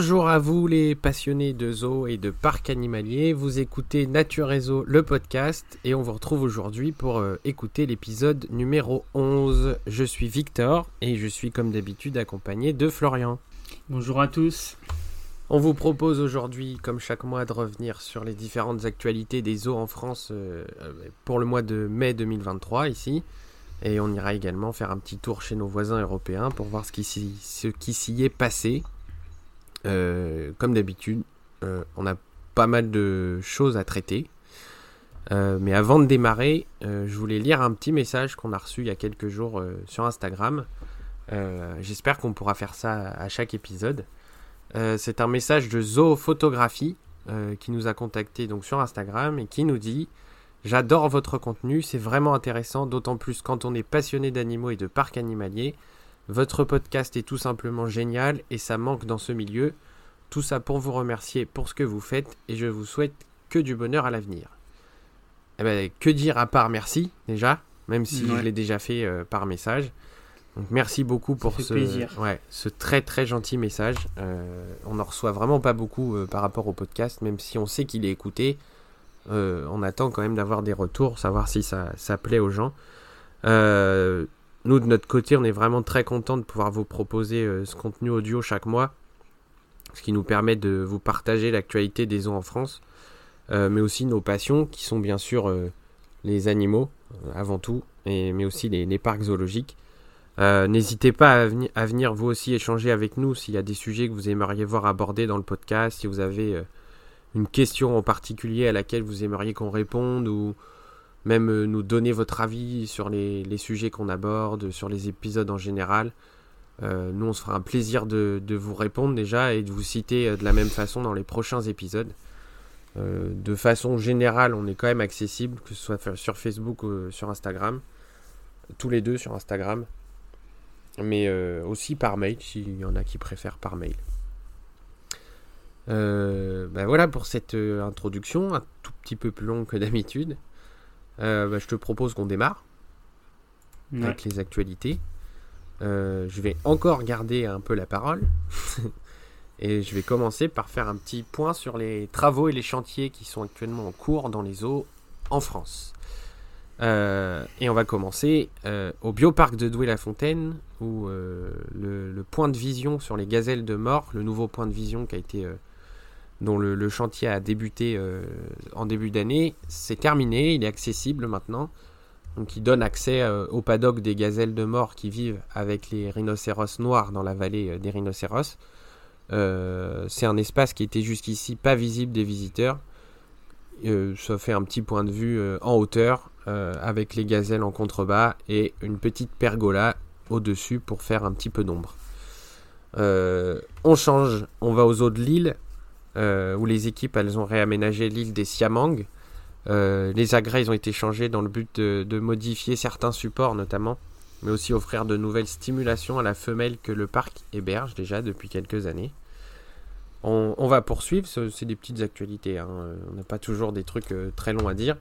Bonjour à vous les passionnés de zoo et de parcs animaliers, vous écoutez Nature Réseau le podcast et on vous retrouve aujourd'hui pour euh, écouter l'épisode numéro 11. Je suis Victor et je suis comme d'habitude accompagné de Florian. Bonjour à tous. On vous propose aujourd'hui, comme chaque mois, de revenir sur les différentes actualités des zoos en France euh, euh, pour le mois de mai 2023 ici. Et on ira également faire un petit tour chez nos voisins européens pour voir ce qui s'y est passé. Euh, comme d'habitude, euh, on a pas mal de choses à traiter. Euh, mais avant de démarrer, je voulais lire un petit message qu'on a reçu il y a quelques jours sur Instagram. J'espère qu'on pourra faire ça à chaque épisode. C'est un message de Zoophotographie qui nous a contacté donc sur Instagram et qui nous dit J'adore votre contenu, c'est vraiment intéressant, d'autant plus quand on est passionné d'animaux et de parcs animaliers. Votre podcast est tout simplement génial et ça manque dans ce milieu. Tout ça pour vous remercier pour ce que vous faites et je vous souhaite que du bonheur à l'avenir. Eh ben, que dire à part merci déjà, même si je l'ai déjà fait euh, par message. Donc merci beaucoup pour ce, ouais, ce très très gentil message. Euh, on n'en reçoit vraiment pas beaucoup euh, par rapport au podcast, même si on sait qu'il est écouté. on attend quand même d'avoir des retours, savoir si ça, ça plaît aux gens. Nous, de notre côté, on est vraiment très content de pouvoir vous proposer euh, ce contenu audio chaque mois, ce qui nous permet de vous partager l'actualité des zoos en France, euh, mais aussi nos passions, qui sont bien sûr euh, les animaux, avant tout, mais aussi les, parcs zoologiques. N'hésitez pas à, à, venir vous aussi échanger avec nous s'il y a des sujets que vous aimeriez voir abordés dans le podcast, si vous avez une question en particulier à laquelle vous aimeriez qu'on réponde, ou même euh, nous donner votre avis sur les, sujets qu'on aborde, sur les épisodes en général. Euh, nous, on se fera un plaisir de, vous répondre déjà et de vous citer euh, de la même façon dans les prochains épisodes. de façon générale, on est quand même accessible, que ce soit sur Facebook ou sur Instagram. Tous les deux sur Instagram. Mais aussi par mail, s'il y en a qui préfèrent par mail. ben voilà pour cette introduction, un tout petit peu plus longue que d'habitude. Euh, bah, je te propose qu'on démarre avec les actualités. Euh, je vais encore garder un peu la parole. et je vais commencer par faire un petit point sur les travaux et les chantiers qui sont actuellement en cours dans les eaux en France. Euh, et on va commencer au bioparc de Douai-la-Fontaine, où le, point de vision sur les gazelles de mort, le nouveau point de vision qui a été dont le, chantier a débuté euh, en début d'année, c'est terminé, il est accessible maintenant. Donc il donne accès euh, au paddock des gazelles de mort qui vivent avec les rhinocéros noirs dans la vallée euh, des rhinocéros. c'est un espace qui était jusqu'ici pas visible des visiteurs. ça fait un petit point de vue en hauteur avec les gazelles en contrebas et une petite pergola au-dessus pour faire un petit peu d'ombre. on change, on va aux eaux de l'île où les équipes elles ont réaménagé l'île des Siamang. Euh, les agrès ont été changés dans le but de, modifier certains supports notamment, mais aussi offrir de nouvelles stimulations à la femelle que le parc héberge déjà depuis quelques années. On, va poursuivre, c'est des petites actualités, hein. on n'a pas toujours des trucs euh, très longs à dire.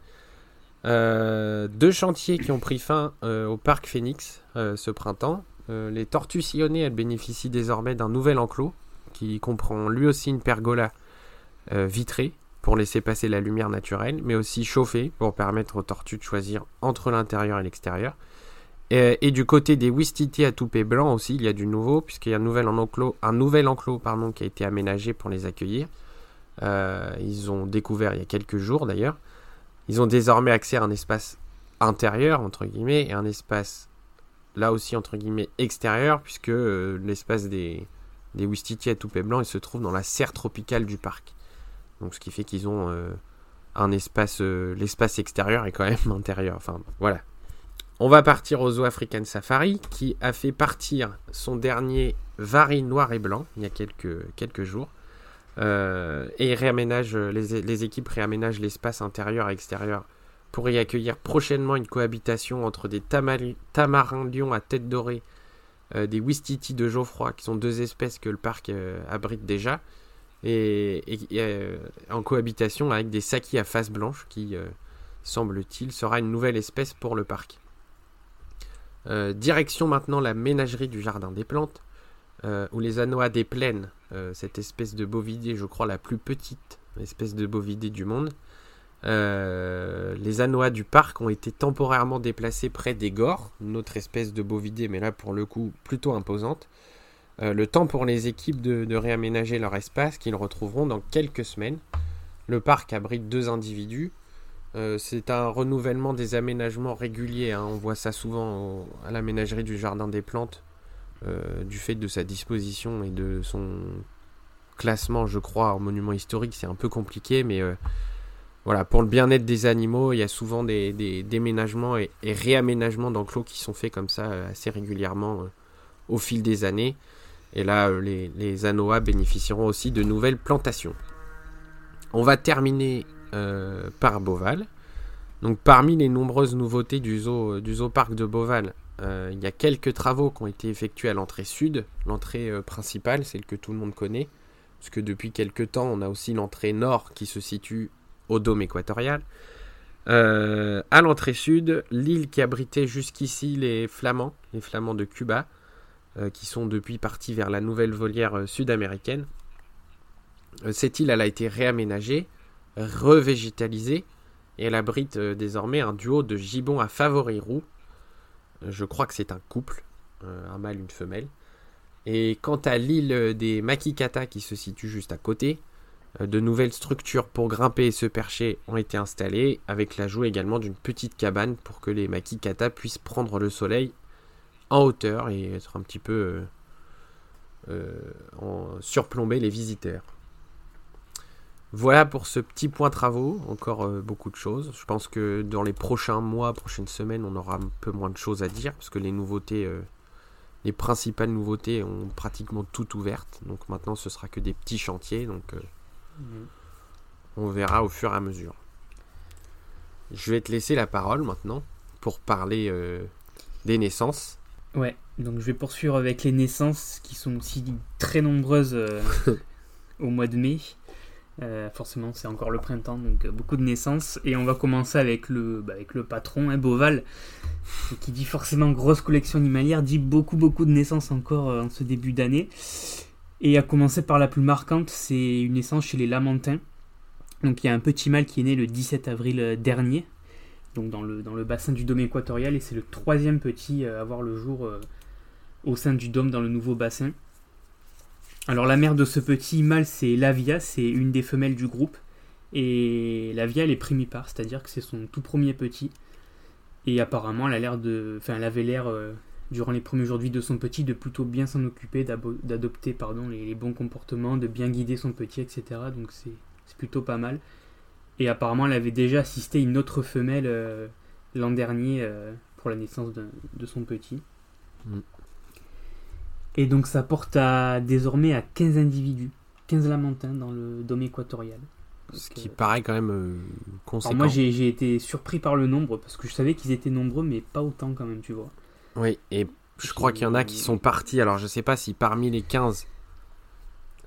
deux chantiers qui ont pris fin au parc Phoenix ce printemps. les tortues sillonnées, elles bénéficient désormais d'un nouvel enclos qui comprend lui aussi une pergola euh, vitrée pour laisser passer la lumière naturelle, mais aussi chauffée pour permettre aux tortues de choisir entre l'intérieur et l'extérieur. Et, du côté des Wistiti à toupet blanc aussi, il y a du nouveau, puisqu'il y a un nouvel enclos, un nouvel enclos pardon, qui a été aménagé pour les accueillir. Euh, ils ont découvert il y a quelques jours d'ailleurs. Ils ont désormais accès à un espace intérieur, entre guillemets, et un espace, là aussi, entre guillemets, extérieur, puisque euh, l'espace des, des à toupet blanc, il se trouve dans la serre tropicale du parc. Donc ce qui fait qu'ils ont euh, un espace, euh, l'espace extérieur est quand même intérieur. Enfin voilà. On va partir au Zoo African Safari qui a fait partir son dernier vari noir et blanc il y a quelques, jours. Euh, et réaménage, les, les, équipes réaménagent l'espace intérieur et extérieur pour y accueillir prochainement une cohabitation entre des tamarins lions à tête dorée, des Wistiti de Geoffroy, qui sont deux espèces que le parc abrite déjà, et, euh, en cohabitation avec des sakis à face blanche qui, euh, semble-t-il, sera une nouvelle espèce pour le parc. Euh, direction maintenant la ménagerie du Jardin des Plantes, où les anoas des plaines cette espèce de bovidé, je crois la plus petite espèce de bovidé du monde. les anoas du parc ont été temporairement déplacés près des gores, une autre espèce de bovidé, mais là pour le coup plutôt imposante. Le temps pour les équipes de, réaménager leur espace qu'ils retrouveront dans quelques semaines. Le parc abrite deux individus, euh, c'est un renouvellement des aménagements réguliers. Hein. On voit ça souvent à la ménagerie du Jardin des Plantes, euh, du fait de sa disposition et de son classement, je crois, en monument historique. C'est un peu compliqué, mais euh, voilà, pour le bien-être des animaux, il y a souvent des, déménagements et, réaménagements d'enclos qui sont faits comme ça assez régulièrement au fil des années. Et là, les, les Anoa bénéficieront aussi de nouvelles plantations. On va terminer euh, par Beauval. Donc parmi les nombreuses nouveautés du zoo, du zoo parc de euh, il y a quelques travaux qui ont été effectués à l'entrée sud. L'entrée euh, principale, celle que tout le monde connaît, parce que depuis quelques temps, on a aussi l'entrée nord qui se situe au dôme équatorial. à l'entrée sud, l'île qui abritait jusqu'ici les Flamands, les Flamands de Cuba, qui sont depuis partis vers la nouvelle volière sud-américaine. cette île, a été réaménagée revégétalisée et elle abrite euh, désormais un duo de gibbons à favoris roux. Euh, je crois que c'est un couple, euh, un mâle, une femelle. Et quant à l'île des Makikata qui se situe juste à côté, de nouvelles structures pour grimper et se percher ont été installées, avec l'ajout également d'une petite cabane pour que les Makikata puissent prendre le soleil en hauteur et être un petit peu en surplomber les visiteurs. Voilà pour ce petit point travaux, encore euh, beaucoup de choses. Je pense que dans les prochains mois, prochaines semaines, on aura un peu moins de choses à dire, parce que les nouveautés, euh, les principales nouveautés ont pratiquement toutes ouvertes. Donc maintenant, ce sera que des petits chantiers, donc euh, mhm. on verra au fur et à mesure. Je vais te laisser la parole maintenant pour parler des naissances. Ouais, donc je vais poursuivre avec les naissances qui sont aussi très nombreuses au mois de mai. Euh, forcément, c'est encore le printemps, donc euh, beaucoup de naissances. Et on va commencer avec le, bah, avec le patron, hein, Boval, qui dit forcément grosse collection animalière, dit beaucoup, beaucoup de naissances encore euh, en ce début d'année. Et à commencer par la plus marquante, c'est une naissance chez les Lamentins. Donc il y a un petit mâle qui est né le 17 avril dernier, donc dans le, dans le bassin du dôme équatorial, et c'est le troisième petit à avoir le jour au sein du dôme dans le nouveau bassin. Alors la mère de ce petit mâle, c'est Lavia, c'est une des femelles du groupe. Et Lavia, elle est primipare, c'est-à-dire que c'est son tout premier petit. Et apparemment, elle a l'air de, enfin, elle avait l'air euh, durant les premiers jours de vie de son petit de plutôt bien s'en occuper, d'adopter pardon les, bons comportements, de bien guider son petit, etc. Donc c'est plutôt pas mal. Et apparemment, elle avait déjà assisté une autre femelle euh, l'an dernier euh, pour la naissance de, son petit. Mm. Et donc ça porte à, désormais à 15 individus, 15 lamentins dans le dôme équatorial. Ce qui paraît quand même euh, conséquent. moi j'ai été surpris par le nombre parce que je savais qu'ils étaient nombreux mais pas autant quand même tu vois. Oui et je crois qu'il y en a qui sont partis alors je sais pas si parmi les 15 euh,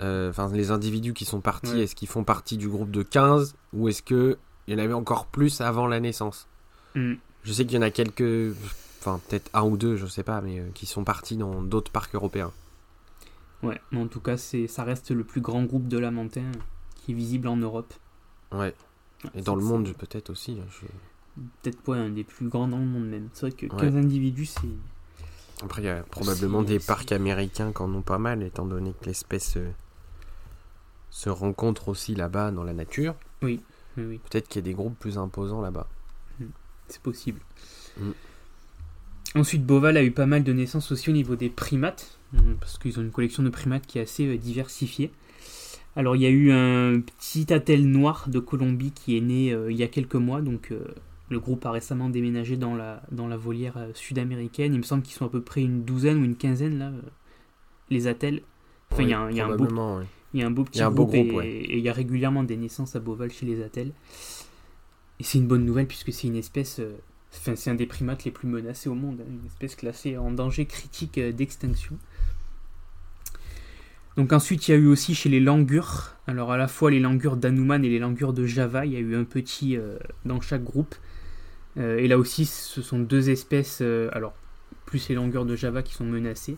enfin les individus qui sont partis est-ce qu'ils font partie du groupe de 15 ou est-ce qu'il y en avait encore plus avant la naissance? Hmm. Je sais qu'il y en a quelques enfin peut-être un ou deux, je sais pas, mais euh, qui sont partis dans d'autres parcs européens. Ouais, mais en tout cas, c'est, ça reste le plus grand groupe de lamentins qui est visible en Europe. Ouais. Et dans le monde peut-être aussi. Hein, peut-être pas un des plus grands dans le monde même. C'est vrai que 15 individus, c'est. Après, il y a probablement des parcs américains qui en ont pas mal, étant donné que l'espèce euh, se rencontre aussi là-bas dans la nature. Oui, oui. Peut-être qu'il y a des groupes plus imposants là-bas. Hmm. C'est possible. Hmm. Ensuite, Boval a eu pas mal de naissances aussi au niveau des primates, euh, parce qu'ils ont une collection de primates qui est assez euh, diversifiée. Alors, il y a eu un petit attel noir de Colombie qui est né euh, il y a quelques mois, donc le groupe a récemment déménagé dans la, dans la volière sud-américaine. Il me semble qu'ils sont à peu près une douzaine ou une quinzaine, là, les attelles. Enfin, il, y a un, beau, il y a un beau petit groupe, et, il y a régulièrement des naissances à Boval chez les attelles. Et c'est une bonne nouvelle puisque c'est une espèce c'est un des primates les plus menacés au monde, hein, une espèce classée en danger critique euh, d'extinction. Donc ensuite, il y a eu aussi chez les langures, alors à la fois les langures d'Anuman et les langures de Java, il y a eu un petit euh, dans chaque groupe. Euh, et là aussi, ce sont deux espèces, alors plus les langures de Java qui sont menacées.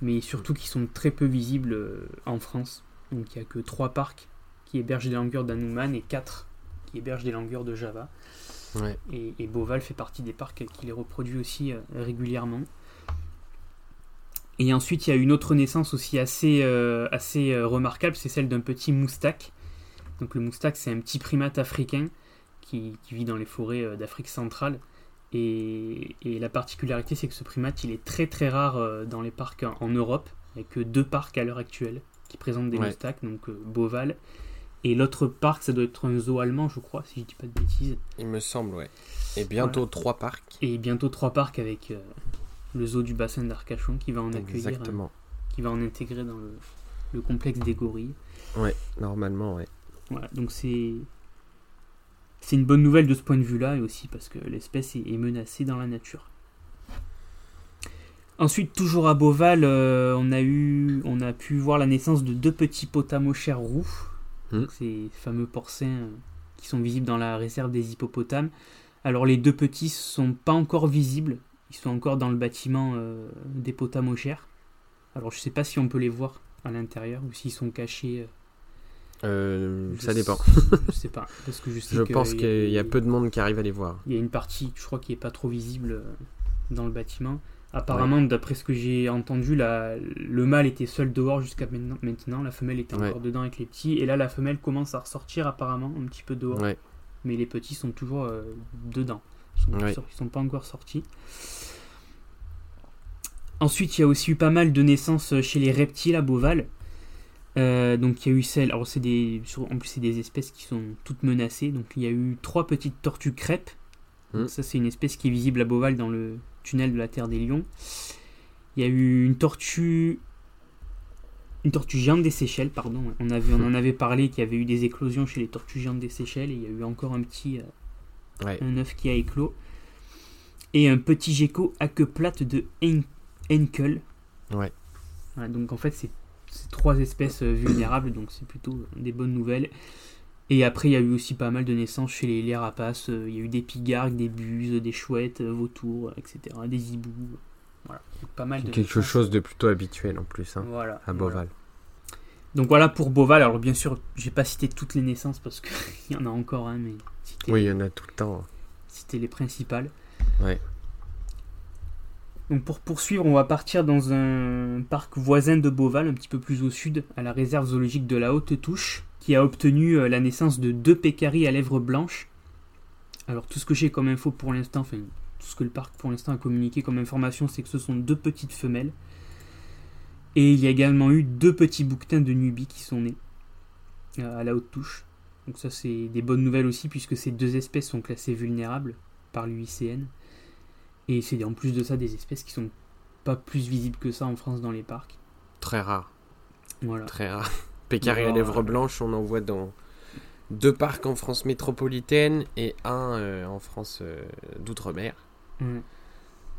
mais surtout qui sont très peu visibles en France. Donc il n'y a que trois parcs qui hébergent des langurs d'Hanuman et quatre qui hébergent des langurs de Java. Et, Boval fait partie des parcs qui les reproduit aussi régulièrement. Et ensuite, il y a une autre naissance aussi assez, assez remarquable, c'est celle d'un petit moustak. Donc le moustak, c'est un petit primate africain qui, vit dans les forêts euh, d'Afrique centrale. Et, la particularité, c'est que ce primate, il est très très rare euh, dans les parcs en, Europe. Il n'y a que deux parcs à l'heure actuelle qui présentent des moustaques, donc euh, Boval. Et l'autre parc, ça doit être un zoo allemand, je crois, si je dis pas de bêtises. Il me semble, ouais. Et bientôt trois parcs. Et bientôt trois parcs avec le zoo du bassin d'Arcachon qui va en accueillir. Exactement. qui va en intégrer dans le, le complexe des gorilles. Ouais, normalement, ouais. Voilà, donc c'est c'est une bonne nouvelle de ce point de vue-là et aussi parce que l'espèce est, menacée dans la nature. Ensuite, toujours à Beauval, euh, on, a eu, on a pu voir la naissance de deux petits potamochères roux, hmm. ces fameux porcins euh, qui sont visibles dans la réserve des hippopotames. Alors les deux petits sont pas encore visibles, ils sont encore dans le bâtiment euh, des potamochères. Alors je sais pas si on peut les voir à l'intérieur ou s'ils sont cachés euh, ça dépend. je sais pas. Parce que je, je pense qu'il y, a peu de monde qui arrive à les voir. Il y a une partie, je crois, qui est pas trop visible dans le bâtiment. Apparemment, d'après ce que j'ai entendu, la, le mâle était seul dehors jusqu'à maintenant, La femelle était encore dedans avec les petits. Et là, la femelle commence à ressortir apparemment un petit peu dehors. Mais les petits sont toujours euh, dedans. Ils sont, sont pas encore sortis. Ensuite, il y a aussi eu pas mal de naissances chez les reptiles à Beauval. Euh, donc il y a eu celle, alors c'est des, en plus c'est des espèces qui sont toutes menacées. Donc il y a eu trois petites tortues crêpes. Mmh. Ça c'est une espèce qui est visible à Beauval dans le tunnel de la Terre des Lions. Il y a eu une tortue, une tortue géante des Seychelles, pardon. On, avait, on en avait parlé qu'il y avait eu des éclosions chez les tortues géantes des Seychelles et il y a eu encore un petit, euh, un œuf qui a éclos. Et un petit gecko à queue plate de Henkel. Ouais. donc en fait c'est c'est trois espèces euh, vulnérables, donc c'est plutôt des bonnes nouvelles. Et après, il y a eu aussi pas mal de naissances chez les, rapaces. Euh, il y a eu des pigargues, des buses, des chouettes, euh, vautours, etc. Des hiboux. Voilà, pas mal de Quelque chose de plutôt habituel en plus, hein, voilà, à Beauval. Donc voilà pour Beauval. Alors bien sûr, j'ai pas cité toutes les naissances parce qu'il y en a encore, hein, mais oui, il y en a tout le temps. C'était les principales. Ouais. Donc pour poursuivre, on va partir dans un parc voisin de Beauval, un petit peu plus au sud, à la réserve zoologique de la Haute Touche, qui a obtenu euh, la naissance de deux pécaries à lèvres blanches. Alors tout ce que j'ai comme info pour l'instant, enfin tout ce que le parc pour l'instant a communiqué comme information, c'est que ce sont deux petites femelles. Et il y a également eu deux petits bouquetins de Nubie qui sont nés euh, à la Haute Touche. Donc ça c'est des bonnes nouvelles aussi puisque ces deux espèces sont classées vulnérables par l'UICN. Et c'est en plus de ça des espèces qui sont pas plus visibles que ça en France dans les parcs. Très rare. Voilà. Très rare. Pécari à lèvres blanches, on en voit dans deux parcs en France métropolitaine et un euh, en France euh, d'outre-mer. Mm.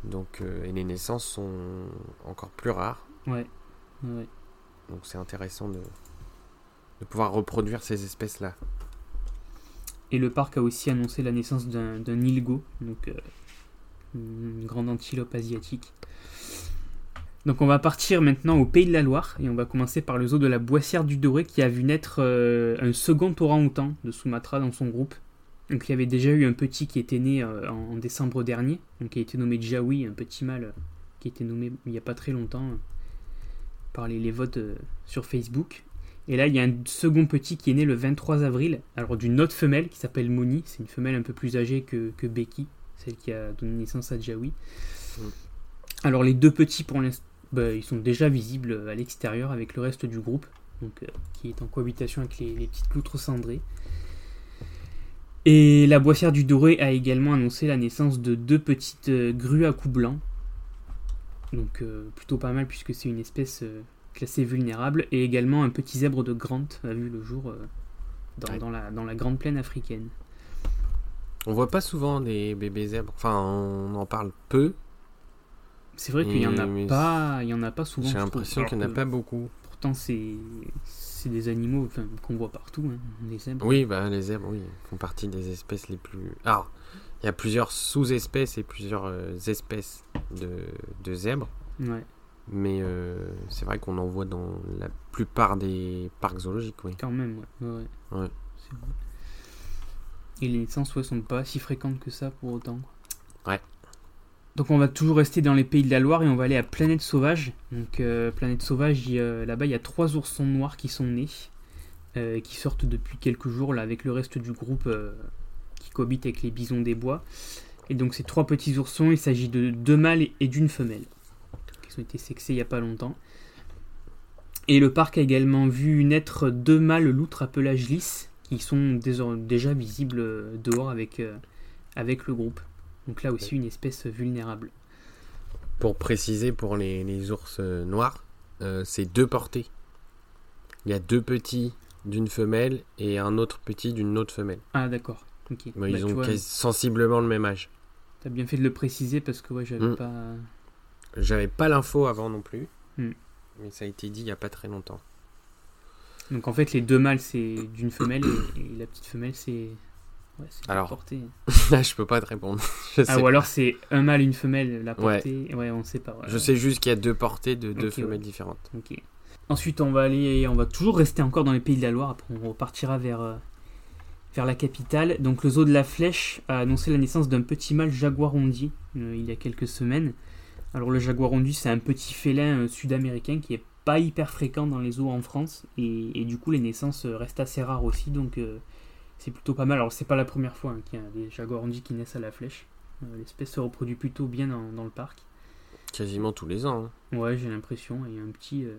Donc, euh, et les naissances sont encore plus rares. Ouais. ouais. Donc c'est intéressant de, de pouvoir reproduire ces espèces-là. Et le parc a aussi annoncé la naissance d'un ilgo, donc une grande antilope asiatique. Donc on va partir maintenant au Pays de la Loire et on va commencer par le zoo de la Boissière du Doré qui a vu naître euh, un second orang-outan de Sumatra dans son groupe. Donc il y avait déjà eu un petit qui était né euh, en, décembre dernier, donc qui a été nommé Jawi, un petit mâle euh, qui a été nommé il n'y a pas très longtemps par les, votes sur Facebook. Et là il y a un second petit qui est né le 23 avril, alors d'une autre femelle qui s'appelle Moni, c'est une femelle un peu plus âgée que, que Becky celle qui a donné naissance à Jawi. Mm. Alors les deux petits pour l'instant, bah, ils sont déjà visibles à l'extérieur avec le reste du groupe, donc, euh, qui est en cohabitation avec les, petites loutres cendrées. Et la boissière du Doré a également annoncé la naissance de deux petites euh, grues à cou blanc. Donc euh, plutôt pas mal puisque c'est une espèce classée vulnérable. Et également un petit zèbre de Grant a vu le jour dans, la, dans la grande plaine africaine. On voit pas souvent des bébés zèbres. Enfin, on en parle peu. C'est vrai qu'il y en a pas, il y en a pas souvent. J'ai l'impression qu'il n'y en a pas beaucoup. Pourtant, c'est c'est des animaux qu'on voit partout, hein, les zèbres. Oui, bah les zèbres, oui, font partie des espèces les plus. Alors, il y a plusieurs sous-espèces et plusieurs euh, espèces de, de zèbres. Ouais. Mais c'est vrai qu'on en voit dans la plupart des parcs zoologiques, oui. Quand même, ouais. ouais. C'est vrai. Et les naissances, ouais, sont pas si fréquentes que ça pour autant. Ouais. Donc on va toujours rester dans les pays de la Loire et on va aller à Planète Sauvage. Donc euh, Planète Sauvage, là-bas il y a trois oursons noirs qui sont nés, euh, qui sortent depuis quelques jours là avec le reste du groupe euh, qui cohabite avec les bisons des bois. Et donc ces trois petits oursons, il s'agit de deux mâles et d'une femelle, qui ont été sexés il n'y a pas longtemps. Et le parc a également vu naître deux mâles loutres à pelage lisse, qui sont déjà visibles dehors avec le groupe. Donc là aussi une espèce vulnérable. Pour préciser pour les, ours euh, noirs, euh, c'est deux portées. Il y a deux petits d'une femelle et un autre petit d'une autre femelle. Ah d'accord. ils bah, ont sensiblement le même âge. T'as bien fait de le préciser parce que ouais, j'avais hmm. pas. J'avais pas l'info avant non plus. Hmm. Mais ça a été dit il y a pas très longtemps. Donc en fait les deux mâles c'est d'une femelle et la petite femelle c'est alors, là, je peux pas te répondre. ah, ou alors c'est un mâle, une femelle, la portée. Ouais, on sait pas. Je sais juste qu'il y a deux portées de deux femelles différentes. Ensuite, on va aller, on va toujours rester encore dans les pays de la Loire. Après, on repartira vers, euh, vers la capitale. Donc, le zoo de la Flèche a annoncé la naissance d'un petit mâle jaguarondi euh, il y a quelques semaines. Alors, le jaguarondi, c'est un petit félin euh, sud-américain qui est pas hyper fréquent dans les zoos en France. Et, et, du coup, les naissances restent assez rares aussi. Donc, c'est plutôt pas mal. Alors, c'est pas la première fois hein, qu'il y a des jaguarondis qui naissent à la flèche. Euh, l'espèce se reproduit plutôt bien dans, le parc. Quasiment tous les ans. Hein. Ouais, j'ai l'impression. Il y a un petit. Euh,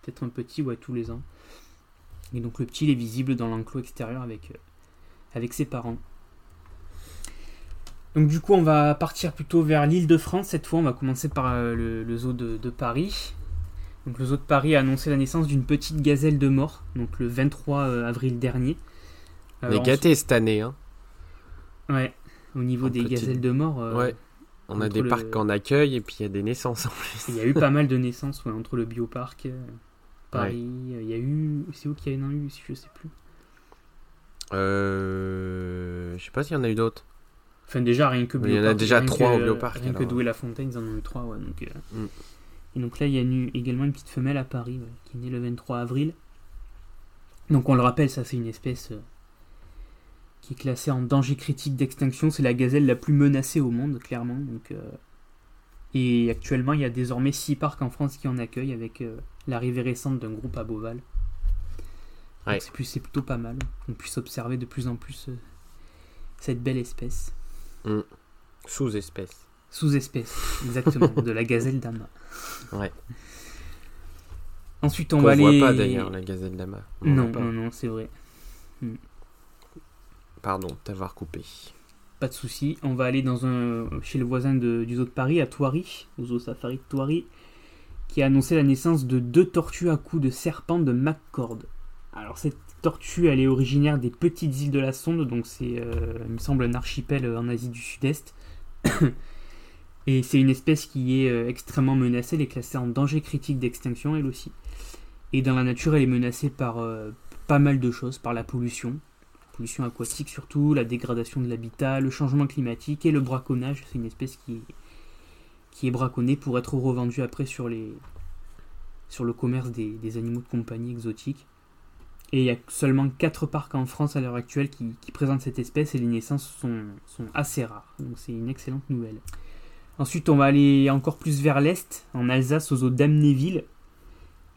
peut-être un petit, ouais, tous les ans. Et donc, le petit, il est visible dans l'enclos extérieur avec, euh, avec ses parents. Donc, du coup, on va partir plutôt vers l'île de France. Cette fois, on va commencer par le, zoo de, de Paris. Donc, le zoo de Paris a annoncé la naissance d'une petite gazelle de mort, donc le 23 avril dernier. On est gâtés cette année. Hein. Ouais, au niveau des gazelles de mort. Euh, ouais. On a des parcs en accueil et puis il y a des naissances en plus. Il y a eu pas mal de naissances ouais, entre le bioparc, euh, Paris. Il y a eu. C'est où qu'il y en a eu Je sais plus. Euh. Je sais pas s'il y en a eu d'autres. Enfin, déjà, rien que Il y en a déjà trois au bioparc. Rien que Douai la Fontaine, ils en ont eu trois. Ouais, donc, mm. Et donc là, il y a eu également une petite femelle à Paris qui est née le 23 avril. Donc on le rappelle, ça c'est une espèce qui est classée en danger critique d'extinction. C'est la gazelle la plus menacée au monde, clairement. Donc, euh, Et actuellement, il y a désormais 6 parcs en France qui en accueillent avec euh, l'arrivée récente d'un groupe à Beauval. C'est plutôt pas mal. On puisse observer de plus en plus euh, cette belle espèce. Mm. Sous-espèce. Sous-espèce, exactement, de la gazelle d'Ama. Ouais. Ensuite, on va aller. On voit pas d'ailleurs la gazelle d'Ama. Non, non, non, c'est vrai. Mm. Pardon, t'avoir coupé. Pas de souci. On va aller dans un, chez le voisin du zoo de Paris, à Thoiry, au zoo safari de Thoiry, qui a annoncé la naissance de deux tortues à coups de serpent de McCord. Alors cette tortue, elle est originaire des petites îles de la Sonde, donc c'est, euh, il me semble, un archipel en Asie du Sud-Est. Et c'est une espèce qui est euh, extrêmement menacée, elle est classée en danger critique d'extinction elle aussi. Et dans la nature, elle est menacée par euh, pas mal de choses, par la pollution, pollution aquatique surtout, la dégradation de l'habitat, le changement climatique et le braconnage. C'est une espèce qui, qui est braconnée pour être revendue après sur, les, sur le commerce des, animaux de compagnie exotiques. Et il y a seulement 4 parcs en France à l'heure actuelle qui, présentent cette espèce et les naissances sont, sont assez rares. Donc c'est une excellente nouvelle. Ensuite, on va aller encore plus vers l'est, en Alsace, aux zoo d'Amnéville,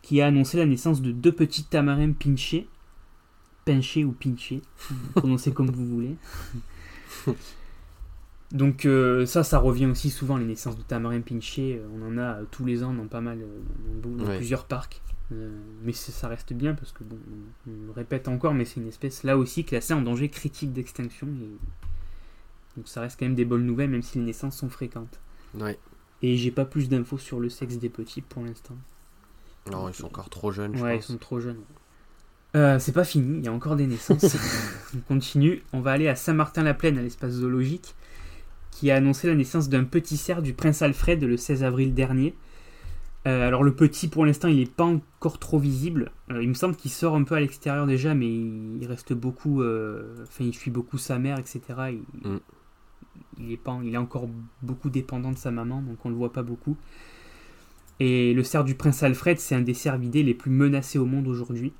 qui a annoncé la naissance de deux petits tamarins pinchés pinché ou pinché, prononcez comme vous voulez. Donc euh, ça, ça revient aussi souvent, les naissances de tamarin pinché. Euh, on en a euh, tous les ans dans pas mal, dans, plusieurs parcs. mais ça reste bien parce que, bon, on, le répète encore, mais c'est une espèce là aussi classée en danger critique d'extinction. Donc ça reste quand même des bonnes nouvelles, même si les naissances sont fréquentes. Et j'ai pas plus d'infos sur le sexe des petits pour l'instant. Non, ils sont encore trop jeunes. ouais, ils sont trop jeunes. Euh, c'est pas fini, il y a encore des naissances. on continue. On va aller à Saint-Martin-la-Plaine, à l'espace zoologique, qui a annoncé la naissance d'un petit cerf du prince Alfred le 16 avril dernier. Euh, alors le petit, pour l'instant, il n'est pas encore trop visible. Euh, il me semble qu'il sort un peu à l'extérieur déjà, mais il reste beaucoup. Enfin, il suit beaucoup sa mère, etc. Il, mm. est pas, il est encore beaucoup dépendant de sa maman, donc on le voit pas beaucoup. Et le cerf du prince Alfred, c'est un des cervidés les plus menacés au monde aujourd'hui.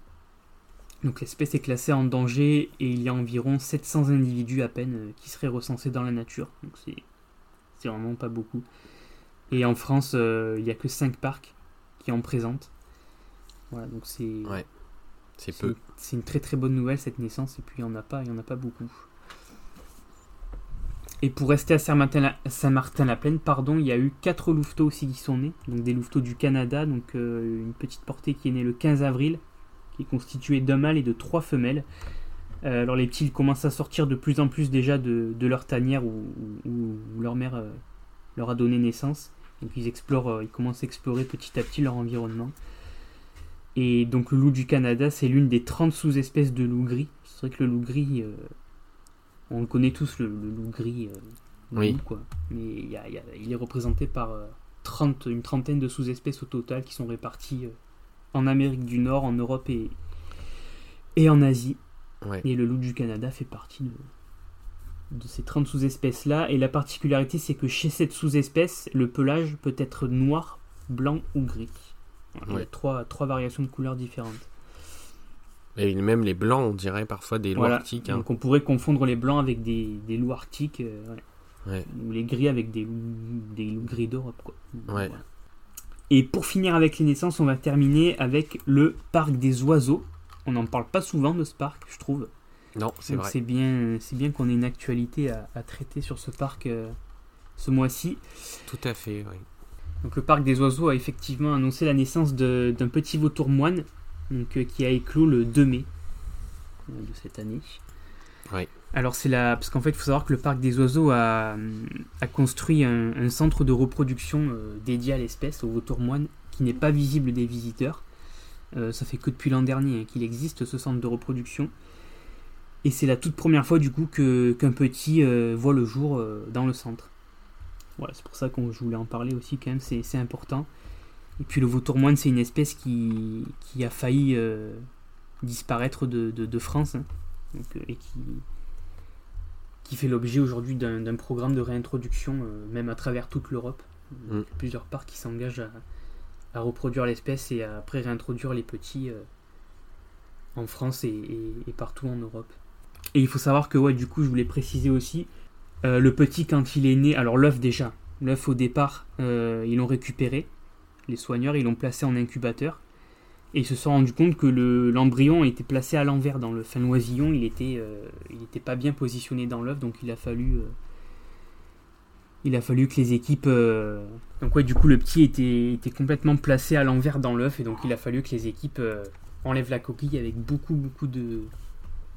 Donc l'espèce est classée en danger et il y a environ 700 individus à peine euh, qui seraient recensés dans la nature. Donc c'est vraiment pas beaucoup. Et en France, euh, il n'y a que 5 parcs qui en présentent. Voilà, donc c'est. Ouais, c'est peu. C'est une très très bonne nouvelle cette naissance, et puis il n'y en, a pas, il y en a pas beaucoup. Et pour rester à Saint-Martin-la-Plaine, pardon, il y a eu 4 louveteaux aussi qui sont nés, donc des louveteaux du Canada, donc euh, une petite portée qui est née le 15 avril, qui est constituée d'un mâle et de 3 femelles. Euh, alors les petits ils commencent à sortir de plus en plus déjà de, leur tanière où, leur mère leur a donné naissance. Donc ils explorent, ils commencent à explorer petit à petit leur environnement. Et donc le loup du Canada, c'est l'une des 30 sous-espèces de loup gris. C'est vrai que le loup gris, euh, on le connaît tous, le, loup gris. Euh, oui. quoi. Mais il est représenté par 30, euh, une trentaine de sous-espèces au total qui sont réparties en Amérique du Nord, en Europe et, et en Asie. Et le loup du Canada fait partie de, de ces 30 sous-espèces-là. Et la particularité, c'est que chez cette sous-espèce, le pelage peut être noir, blanc ou gris. Il y a trois, trois variations de couleurs différentes. Et même les blancs, on dirait parfois des loups arctiques. Hein. Donc on pourrait confondre les blancs avec des, des loups arctiques. Euh, Ou les gris avec des, des loups gris d'Europe. Et pour finir avec les naissances, on va terminer avec le parc des oiseaux. On n'en parle pas souvent de ce parc, je trouve. Non, c'est vrai. C'est bien, c'est bien qu'on ait une actualité à, à, traiter sur ce parc euh, ce mois-ci. Tout à fait, oui. Donc le parc des oiseaux a effectivement annoncé la naissance d'un petit vautour moine donc, euh, qui a éclos le 2 mai euh, de cette année. Oui. Alors c'est là parce qu'en fait il faut savoir que le parc des oiseaux a, construit un, centre de reproduction euh, dédié à l'espèce, au vautour moine, qui n'est pas visible des visiteurs. ça fait que depuis l'an dernier hein, qu'il existe ce centre de reproduction. Et c'est la toute première fois du coup qu'un petit voit le jour dans le centre. Voilà, c'est pour ça que je voulais en parler aussi quand même, c'est important. Et puis le vautour moine, c'est une espèce qui, a failli euh, disparaître de, France hein. Euh, et qui, qui fait l'objet aujourd'hui d'un programme de réintroduction, euh, même à travers toute l'Europe. Mm. Plusieurs parcs qui s'engagent à, à, reproduire l'espèce et à après réintroduire les petits en France et, et, partout en Europe. Et il faut savoir que, ouais, du coup, je voulais préciser aussi, euh, le petit, quand il est né, alors l'œuf déjà, l'œuf au départ, euh, ils l'ont récupéré, les soigneurs, ils l'ont placé en incubateur. Et ils se sont rendu compte que l'embryon était placé à l'envers dans le fin l'oisillon, il était, euh, il était pas bien positionné dans l'œuf, donc il a fallu, il a fallu que les équipes, donc ouais, du coup le petit était, était complètement placé à l'envers dans l'œuf, et donc il a fallu que les équipes enlèvent la coquille avec beaucoup beaucoup de,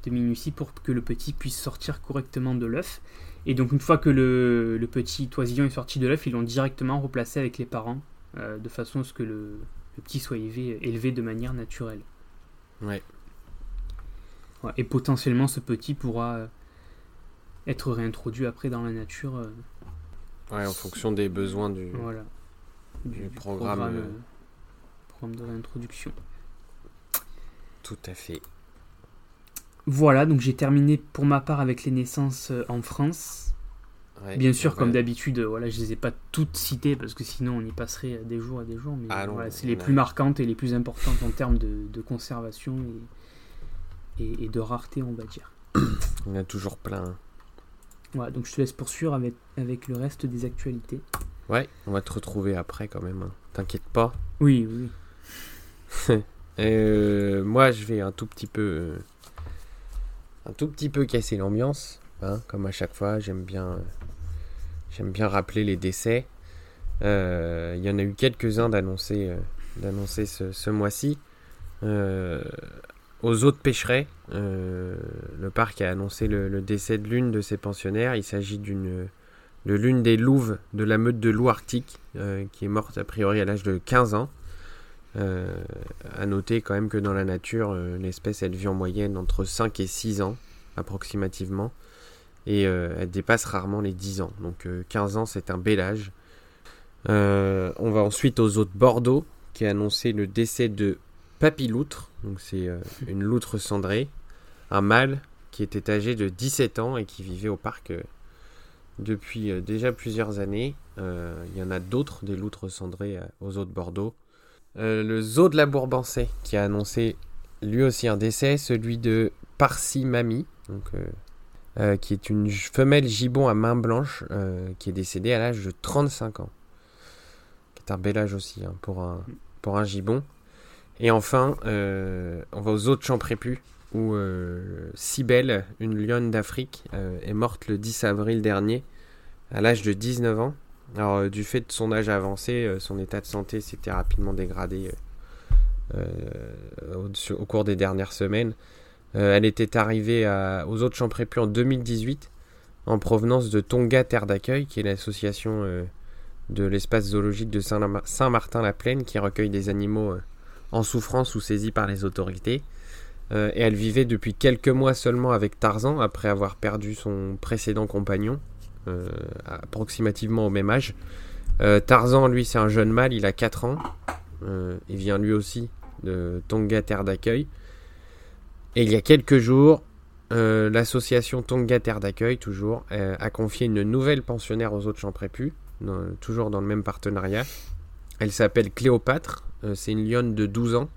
de minutie pour que le petit puisse sortir correctement de l'œuf. Et donc une fois que le, petit oisillon est sorti de l'œuf, ils l'ont directement replacé avec les parents, euh, de façon à ce que le, petit soit élevé, de manière naturelle. Ouais. Et potentiellement ce petit pourra euh, être réintroduit après dans la nature. Euh, ouais, en fonction des besoins du, voilà, du, programme, programme de réintroduction. Tout à fait. Voilà, donc j'ai terminé pour ma part avec les naissances euh, en France. Bien sûr, comme d'habitude, voilà, je les ai pas toutes citées parce que sinon on y passerait des jours et des jours. Mais ah c'est les plus marquantes et les plus importantes en termes de, conservation et, de rareté, on va dire. On a toujours plein. Voilà, donc je te laisse poursuivre avec, avec le reste des actualités. Ouais, on va te retrouver après quand même. Hein. T'inquiète pas. Oui, oui. euh, moi, je vais un tout petit peu euh, un tout petit peu casser l'ambiance. Hein, comme à chaque fois, j'aime bien, j'aime bien rappeler les décès. Euh, il y en a eu quelques-uns d'annoncer, euh, d'annoncer ce, mois-ci. Euh, aux autres pêcherets, le parc a annoncé le, décès de l'une de ses pensionnaires. Il s'agit d'une de l'une des louves de la meute de loup arctique, qui est morte a priori à l'âge de 15 ans. À noter quand même que dans la nature, l'espèce elle vit en moyenne entre 5 et 6 ans approximativement et euh, elle dépasse rarement les 10 ans. Donc 15 ans c'est un bel âge. on va ensuite aux eaux de Bordeaux qui a annoncé le décès de Papiloutre, donc c'est une loutre cendrée, un mâle qui était âgé de 17 ans et qui vivait au parc depuis déjà plusieurs années. Il y en a d'autres, des loutres cendrées aux eaux de Bordeaux. le zoo de la Bourbancée qui a annoncé lui aussi un décès, celui de Parsimami, donc, qui est une femelle gibbon à main blanche qui est décédée à l'âge de 35 ans. Qui est un bel âge aussi hein, pour, un, pour un. Et enfin, on va aux autres champs prépus où euh, Cybèle, une lionne d'Afrique, euh, est morte le 10 avril dernier, à l'âge de 19 ans. Alors, euh, du fait de son âge avancé, son état de santé s'était rapidement dégradé au, cours des dernières semaines. Elle était arrivée aux autres champs prépus en 2018, en provenance de Tonga Terre d'accueil, qui est l'association de l'espace zoologique de Saint-Martin-la-Plaine, qui recueille des animaux en souffrance ou saisis par les autorités. Euh, et elle vivait depuis quelques mois seulement avec Tarzan après avoir perdu son précédent compagnon, euh, approximativement au même âge. Euh, Tarzan, lui, c'est un jeune mâle, il a 4 ans. il vient lui aussi de Tonga Terre d'accueil. Et il y a quelques jours, l'association Tonga Terre d'accueil, toujours, a confié une nouvelle pensionnaire aux autres champs prépus, toujours dans le même partenariat. Elle s'appelle Cléopâtre, c'est une lionne de 12 ans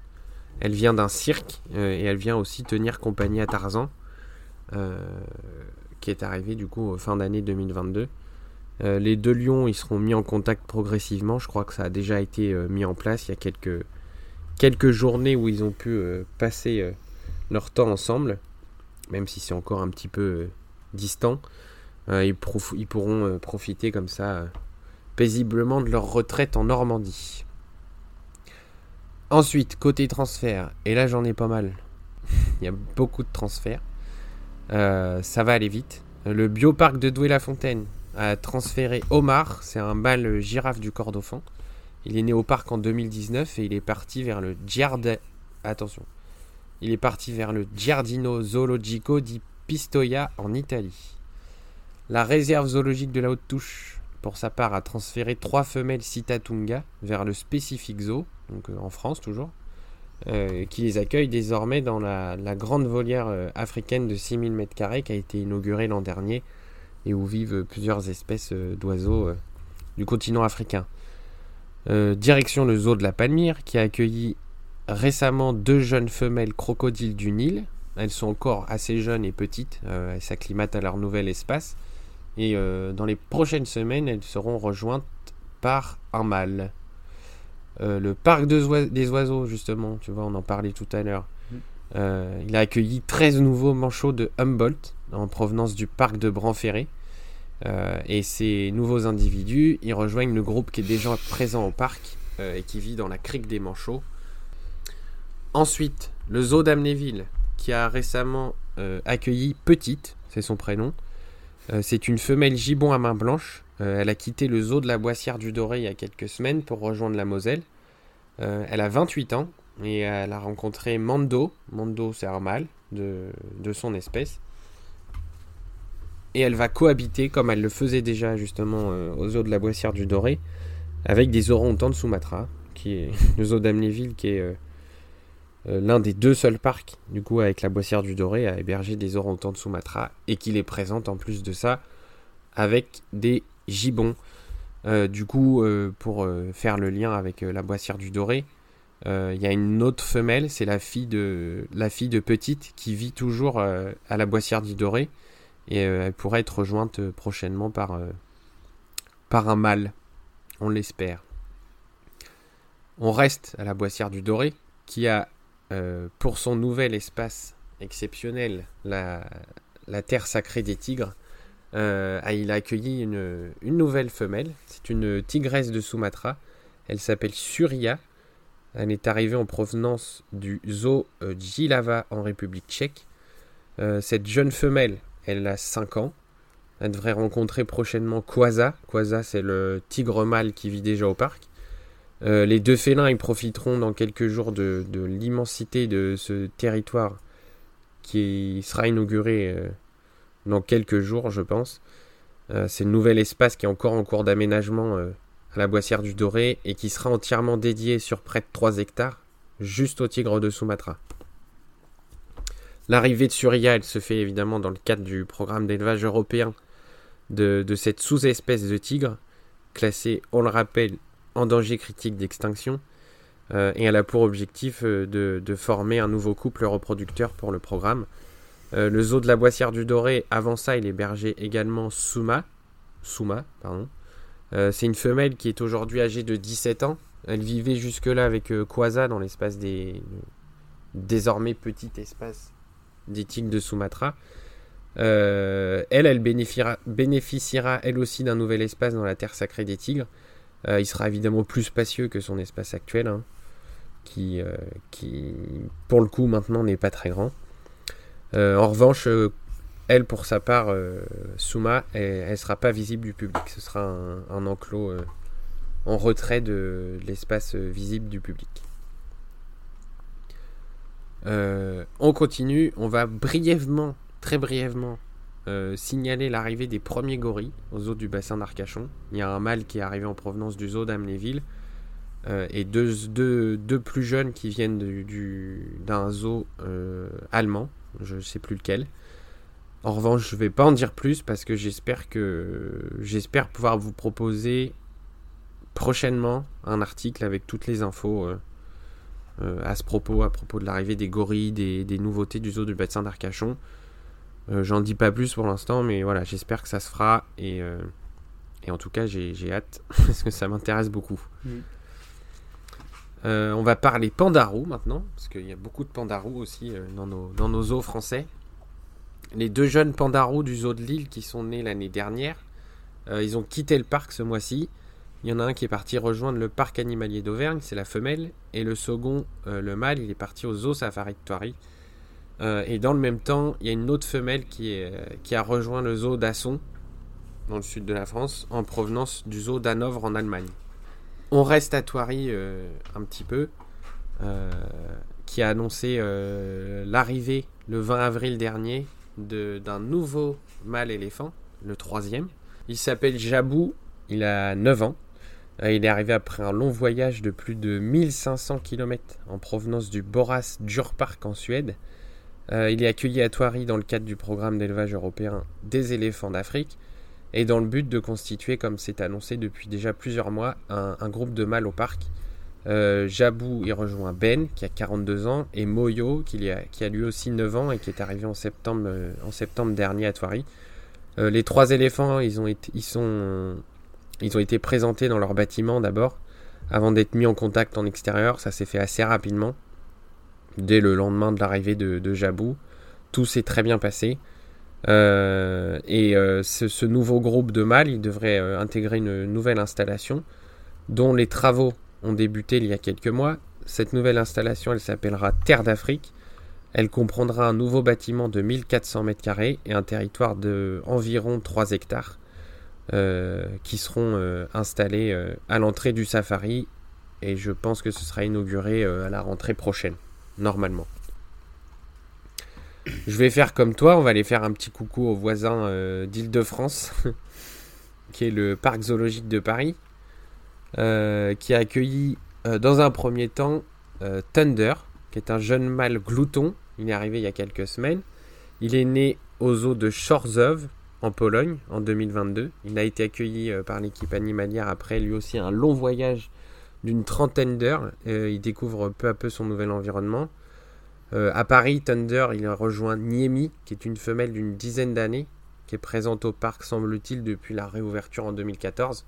elle vient d'un cirque euh, et elle vient aussi tenir compagnie à Tarzan, euh, qui est arrivé du coup fin d'année 2022. Euh, les deux lions, ils seront mis en contact progressivement. Je crois que ça a déjà été mis en place. Il y a quelques, quelques journées où ils ont pu passer leur temps ensemble, même si c'est encore un petit peu distant. Ils, ils, pourront profiter comme ça paisiblement de leur retraite en Normandie. Ensuite, côté transfert, et là j'en ai pas mal. Il y a beaucoup de transferts. Euh, ça va aller vite. Le bioparc de Douai-la-Fontaine a transféré Omar, c'est un mâle girafe du Cordofan. Il est né au parc en 2019 et il est parti vers le Giard... Attention. Il est parti vers le Giardino Zoologico di Pistoia en Italie. La réserve zoologique de la Haute-Touche, pour sa part, a transféré trois femelles Citatunga vers le Specific Zoo donc euh, en France toujours, euh, qui les accueille désormais dans la, grande volière euh, africaine de 6000 m2 qui a été inaugurée l'an dernier et où vivent plusieurs espèces d'oiseaux du continent africain. direction le zoo de la Palmyre qui a accueilli récemment deux jeunes femelles crocodiles du Nil. Elles sont encore assez jeunes et petites, elles s'acclimatent à leur nouvel espace et dans les prochaines semaines elles seront rejointes par un mâle. Euh, le parc des oiseaux, justement, tu vois, on en parlait tout à l'heure. Mm. Euh, il a accueilli 13 nouveaux manchots de Humboldt en provenance du parc de Branferré. Euh, et ces nouveaux individus, ils rejoignent le groupe qui est déjà présent au parc et qui vit dans la crique des manchots. Ensuite, le zoo d'Amnéville, qui a récemment accueilli Petite, c'est son prénom. c'est une femelle gibbon à main blanche euh, elle a quitté le zoo de la Boissière du Doré il y a quelques semaines pour rejoindre la Moselle. Euh, elle a 28 ans et elle a rencontré Mando. Mando, c'est un mâle de, son espèce. Et elle va cohabiter, comme elle le faisait déjà justement euh, au zoo de la Boissière du Doré, avec des orang-outans de Sumatra, qui est le zoo d'Amnéville, qui est l'un des deux seuls parcs, du coup, avec la Boissière du Doré, à héberger des orang-outans de Sumatra, et qui les présente en plus de ça avec des Gibon. Euh, du coup, euh, pour euh, faire le lien avec la boissière du doré, il y a une autre femelle, c'est la fille de la fille de petite qui vit toujours à la boissière du doré et elle pourrait être rejointe prochainement par par un mâle, on l'espère. On reste à la boissière du doré qui a pour son nouvel espace exceptionnel la, terre sacrée des tigres euh, il a accueilli une, nouvelle femelle. C'est une tigresse de Sumatra. Elle s'appelle Surya. Elle est arrivée en provenance du zoo euh, Jilava en République tchèque. Euh, cette jeune femelle, elle a 5 ans. Elle devrait rencontrer prochainement Quasa. Quasa, c'est le tigre mâle qui vit déjà au parc. Les deux félins, profiteront dans quelques jours de, l'immensité de ce territoire qui sera inauguré dans quelques jours, je pense. Euh, c'est le nouvel espace qui est encore en cours d'aménagement euh, à la Boissière du Doré et qui sera entièrement dédié sur près de 3 hectares, juste au tigre de Sumatra. L'arrivée de Surya, elle se fait évidemment dans le cadre du programme d'élevage européen de, cette sous-espèce de tigre, classée, on le rappelle, en danger critique d'extinction, et elle a pour objectif de, de, former un nouveau couple reproducteur pour le programme. le zoo de la Boissière du Doré, avant ça, il hébergeait également Souma. Souma, pardon. c'est une femelle qui est aujourd'hui âgée de 17 ans. Elle vivait jusque-là avec Kwaza dans l'espace des désormais petit espace des tigres de Sumatra. Euh, elle, elle bénéficiera elle aussi d'un nouvel espace dans la terre sacrée des tigres. Euh, il sera évidemment plus spacieux que son espace actuel, hein, qui, euh, qui, pour le coup, maintenant n'est pas très grand. en revanche, elle, pour sa part, Suma, elle ne sera pas visible du public. Ce sera un, enclos en retrait de l'espace visible du public. Euh, on continue, on va brièvement, très brièvement, euh, signaler l'arrivée des premiers gorilles aux zoo du bassin d'Arcachon. Il y a un mâle qui est arrivé en provenance du zoo d'Amnéville euh, et deux, plus jeunes qui viennent d'un zoo allemand, je ne sais plus lequel. En revanche, je ne vais pas en dire plus parce que j'espère que j'espère pouvoir vous proposer prochainement un article avec toutes les infos euh, à ce propos, à propos de l'arrivée des gorilles, des, nouveautés du zoo du bassin d'Arcachon. Euh, j'en dis pas plus pour l'instant, mais voilà, j'espère que ça se fera et, euh, en tout cas, j'ai hâte parce que ça m'intéresse beaucoup. Mm. on va parler pandarou maintenant, parce qu'il y a beaucoup de pandarous aussi dans, nos, dans nos zoos français. Les deux jeunes pandarous du zoo de Lille qui sont nés l'année dernière, ils ont quitté le parc ce mois-ci. Il y en a un qui est parti rejoindre le parc animalier d'Auvergne, c'est la femelle, et le second, euh, le mâle, il est parti au zoo Safari de Thoiry. Euh, et dans le même temps, il y a une autre femelle euh, qui a rejoint le zoo d'Asson, dans le sud de la France, en provenance du zoo d'Hanovre en Allemagne. On reste à Thoiry un petit peu, qui a annoncé l'arrivée le 20 avril dernier d'un nouveau mâle éléphant, le troisième. Il s'appelle Jabou, il a 9 ans. Euh, il est arrivé après un long voyage de plus de 1500 km en provenance du Boras Djurpark en Suède. Euh, il est accueilli à Thoiry dans le cadre du programme d'élevage européen des éléphants d'Afrique et dans le but de constituer, comme c'est annoncé depuis déjà plusieurs mois, un, groupe de mâles au parc. Euh, Jabou y rejoint Ben qui a 42 ans et Moyo qui a, lui aussi 9 ans et qui est arrivé en septembre, septembre dernier à Thoiry. les trois éléphants, ils ont été présentés dans leur bâtiment d'abord, avant d'être mis en contact en extérieur. Ça s'est fait assez rapidement, dès le lendemain de l'arrivée de, Jabou. Tout s'est très bien passé. Euh, et euh, ce, nouveau groupe de mâles, il devrait euh, intégrer une nouvelle installation, dont les travaux ont débuté il y a quelques mois. Cette nouvelle installation, elle s'appellera Terre d'Afrique. Elle comprendra un nouveau bâtiment de 1400 m2 et un territoire de environ 3 hectares. Qui seront installés à l'entrée du safari et je pense que ce sera inauguré à la rentrée prochaine, normalement. Je vais faire comme toi, on va aller faire un petit coucou aux voisins d'Île-de-France, qui est le parc zoologique de Paris, qui a accueilli dans un premier temps Thunder, qui est un jeune mâle glouton. Il est arrivé il y a quelques semaines. Il est né aux zoo de Chorzów, en Pologne en 2022. Il a été accueilli euh, par l'équipe animalière après lui aussi un long voyage d'une trentaine d'heures. Euh, il découvre peu à peu son nouvel environnement. Euh, à Paris, Thunder, il rejoint Niemi, qui est une femelle d'une dizaine d'années, qui est présente au parc, semble-t-il, depuis la réouverture en 2014.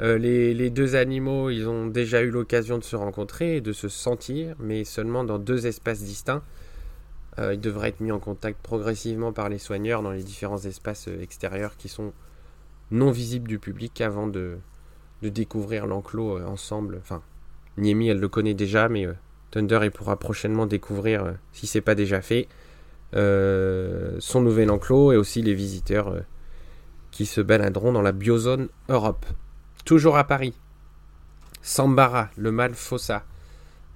les, les, deux animaux, ils ont déjà eu l'occasion de se rencontrer et de se sentir, mais seulement dans deux espaces distincts. Euh, il devrait être mis en contact progressivement par les soigneurs dans les différents espaces euh, extérieurs qui sont non visibles du public avant de, découvrir l'enclos euh, ensemble. Enfin, Niemi, elle le connaît déjà, mais Thunder, il pourra prochainement découvrir, si c'est pas déjà fait, son nouvel enclos et aussi les visiteurs qui se baladeront dans la biozone Europe. Toujours à Paris, Sambara, le mâle Fossa.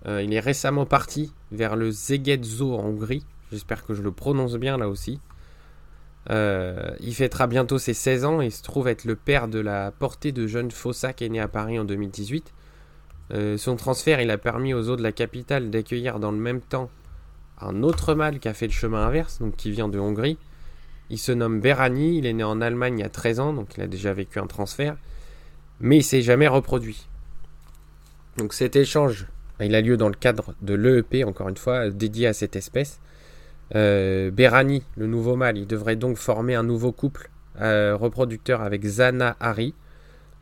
il est récemment parti vers le Szeged Zoo en Hongrie J'espère que je le prononce bien là aussi. Euh, il fêtera bientôt ses 16 ans et se trouve être le père de la portée de jeune Fossa qui est né à Paris en 2018. Euh, son transfert, il a permis aux eaux de la capitale d'accueillir dans le même temps un autre mâle qui a fait le chemin inverse, donc qui vient de Hongrie. Il se nomme Berani, il est né en Allemagne il y a 13 ans, donc il a déjà vécu un transfert, mais il s'est jamais reproduit. Donc cet échange, il a lieu dans le cadre de l'EEP, encore une fois, dédié à cette espèce. Euh, Berani, le nouveau mâle, il devrait donc former un nouveau couple euh, reproducteur avec Zana Hari,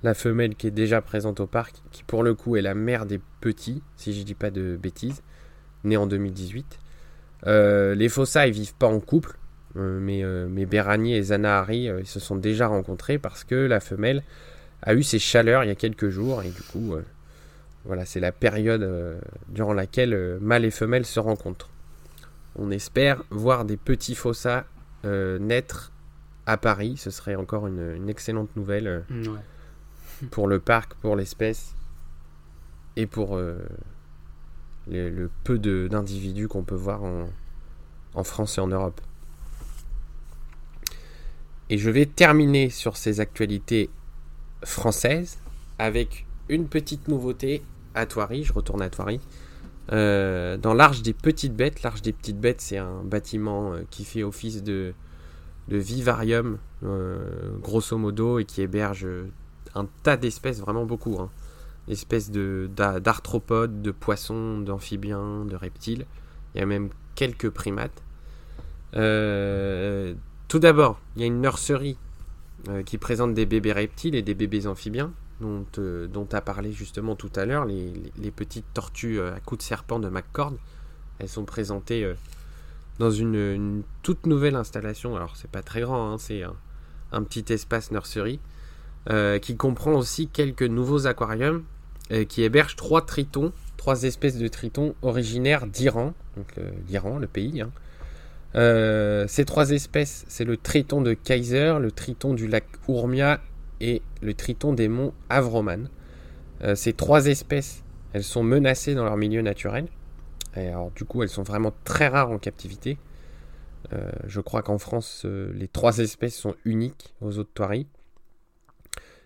la femelle qui est déjà présente au parc, qui pour le coup est la mère des petits, si je dis pas de bêtises, née en 2018. Euh, les fossa, ils vivent pas en couple, mais, mais Berani et Zana Hari se sont déjà rencontrés parce que la femelle a eu ses chaleurs il y a quelques jours et du coup, voilà, c'est la période durant laquelle mâles et femelles se rencontrent. On espère voir des petits fossas naître à Paris. Ce serait encore une, excellente nouvelle euh, pour le parc, pour l'espèce et pour euh, le, peu d'individus qu'on peut voir en, France et en Europe. Et je vais terminer sur ces actualités françaises avec une petite nouveauté à Thoiry. Je retourne à Thoiry. Euh, dans l'Arche des Petites Bêtes. L'Arche des Petites Bêtes, c'est un bâtiment qui fait office de, vivarium, euh, grosso modo, et qui héberge un tas d'espèces, vraiment beaucoup. Hein. Espèces d'arthropodes, de, poissons, d'amphibiens, de reptiles. Il y a même quelques primates. Euh, tout d'abord, il y a une nurserie euh, qui présente des bébés reptiles et des bébés amphibiens, dont, dont a parlé justement tout à l'heure, les, petites tortues à coups de serpent de McCord. Elles sont présentées dans une, toute nouvelle installation. Alors c'est pas très grand, hein, c'est un, petit espace nursery euh, qui comprend aussi quelques nouveaux aquariums euh, qui hébergent trois tritons, trois espèces de tritons originaires d'Iran, donc euh, l'Iran, le pays. Hein. ces trois espèces, c'est le triton de Kaiser, le triton du lac Urmia et le triton des monts Avroman. ces trois espèces, elles sont menacées dans leur milieu naturel du coup, elles sont vraiment très rares en captivité. Euh, je crois qu'en France, euh, les trois espèces sont uniques aux autres Thoiry.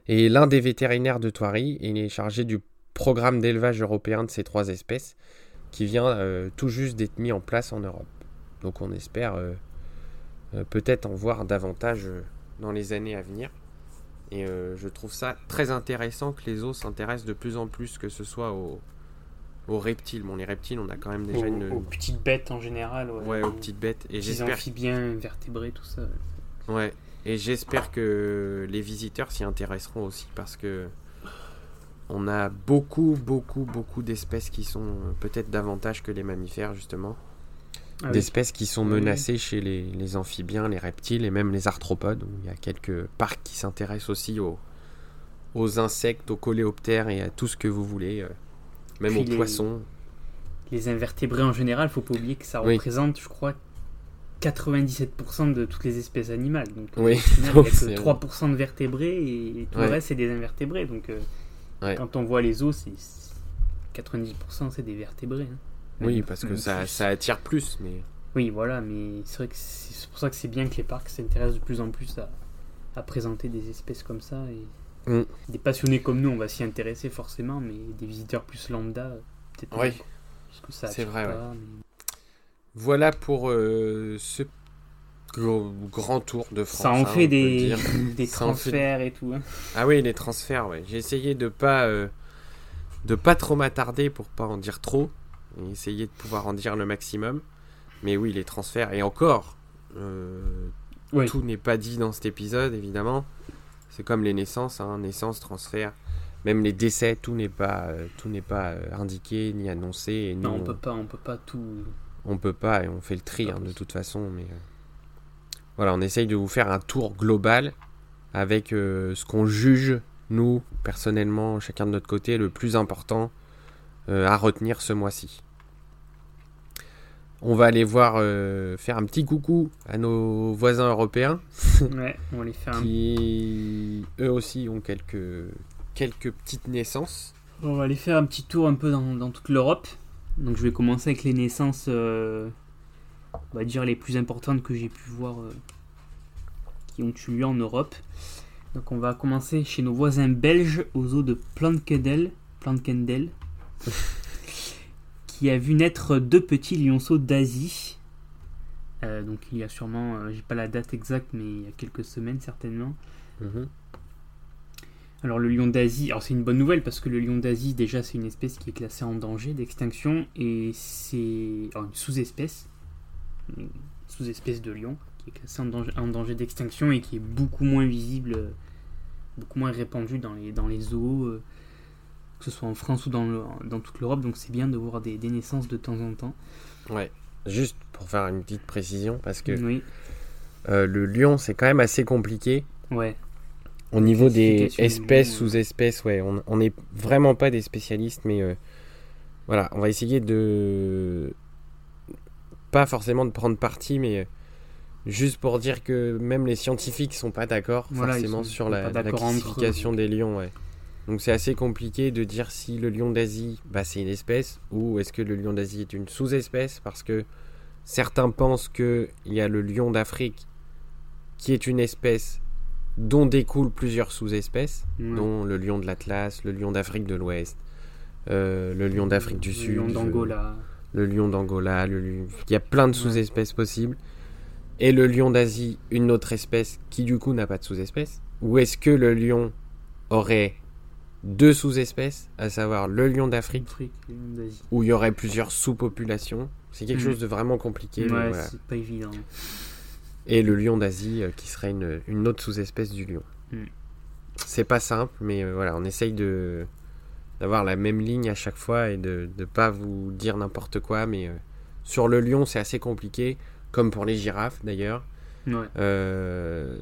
Et l'un des vétérinaires de Thoiry est chargé du programme d'élevage européen de ces trois espèces, qui vient euh, tout juste d'être mis en place en Europe. Donc on espère peut-être en voir davantage dans les années à venir. Et je trouve ça très intéressant que les os s'intéressent de plus en plus, que ce soit aux, aux reptiles. Bon, les reptiles, on a quand même déjà une. Aux petites bêtes en général. Ouais, aux petites bêtes. Et j'espère. amphibiens, vertébrés, tout ça. Ouais. Et j'espère que les visiteurs s'y intéresseront aussi parce que on a beaucoup, beaucoup, beaucoup d'espèces qui sont euh, peut-être davantage que les mammifères, justement. Ah d'espèces qui sont menacées chez les, amphibiens, les reptiles et même les arthropodes. Il y a quelques parcs qui s'intéressent aussi aux, aux insectes, aux coléoptères et à tout ce que vous voulez. Euh, même aux poissons. Les invertébrés en général, faut pas oublier que ça représente, je crois, 97% de toutes les espèces animales. Donc, oui. il n'y a que 3% de vertébrés et tout le reste, c'est des invertébrés. Donc, euh, quand on voit les os, 90% c'est des vertébrés. Hein. Oui, parce que ça, ça, attire plus. mais Oui, voilà, mais c'est vrai que c'est pour ça que c'est bien que les parcs s'intéressent de plus en plus à, à présenter des espèces comme ça. Et Mm. Des passionnés comme nous, on va s'y intéresser forcément, mais des visiteurs plus lambda, peut-être oui. c'est vrai. Voilà pour euh, ce grand tour de France. Ça en hein, fait des, des transferts et tout. Hein. Ah oui, les transferts, ouais. J'ai essayé de pas euh, de pas trop m'attarder pour pas en dire trop, et essayer de pouvoir en dire le maximum. Mais oui, les transferts et encore, euh, tout n'est pas dit dans cet épisode évidemment. C'est comme les naissances, hein, naissance, transfert, même les décès, tout n'est pas, euh, tout n'est pas euh, indiqué ni annoncé. Et non, on peut pas, on peut pas tout. On peut pas et on fait le tri hein, de toute façon, mais euh, voilà, on essaye de vous faire un tour global avec ce qu'on juge nous personnellement, chacun de notre côté, le plus important à retenir ce mois-ci. On va aller voir euh, faire un petit coucou à nos voisins européens. ouais, on les fait qui eux aussi ont quelques, quelques petites naissances. On va aller faire un petit tour un peu dans, toute l'Europe. Donc je vais commencer avec les naissances, euh, on va dire les plus importantes que j'ai pu voir euh, qui ont eu lieu en Europe. Donc on va commencer chez nos voisins belges aux eaux de Plankendel. Plankendel. qui a vu naître deux petits lionceaux d'Asie donc il y a sûrement, j'ai pas la date exacte, mais il y a quelques semaines certainement. Mhm. Alors le lion d'Asie, alors c'est une bonne nouvelle parce que le lion d'Asie déjà c'est une espèce qui est classée en danger d'extinction et c'est une sous-espèce, une sous-espèce de lion qui est classée en danger, en danger d'extinction et qui est beaucoup moins visible, beaucoup moins répandue dans les, dans les zoos, euh, que ce soit en France ou dans, dans toute l'Europe, donc c'est bien de voir des, naissances de temps en temps. Ouais, juste pour faire une petite précision parce que euh, le lion c'est quand même assez compliqué. Ouais. Au niveau des espèces, sous-espèces, ouais, on n'est vraiment pas des spécialistes, mais euh, voilà, on va essayer de. Pas forcément de prendre parti, mais euh, juste pour dire que même les scientifiques sont pas d'accord forcément sur la, classification des lions, ouais. Donc c'est assez compliqué de dire si le lion d'Asie, bah, c'est une espèce, ou est-ce que le lion d'Asie est une sous-espèce, parce que certains pensent qu'il y a le lion d'Afrique qui est une espèce dont découlent plusieurs sous-espèces, dont le lion de l'Atlas, le lion d'Afrique de l'Ouest, euh, le lion d'Afrique du Sud, lion d'Angola. le lion d'Angola, il y a plein de sous-espèces possibles. Et le lion d'Asie, une autre espèce qui du coup n'a pas de sous-espèce? Ou est-ce que le lion aurait deux sous-espèces, à savoir le lion d'Afrique, où il y aurait plusieurs sous-populations C'est quelque mm. chose de vraiment compliqué. Ouais, c'est pas évident et le lion d'Asie euh, qui serait une, autre sous-espèce du lion. Hmm. C'est pas simple, mais euh, voilà, on essaye de d'avoir la même ligne à chaque fois et de ne pas vous dire n'importe quoi. Mais euh, sur le lion, c'est assez compliqué, comme pour les girafes d'ailleurs.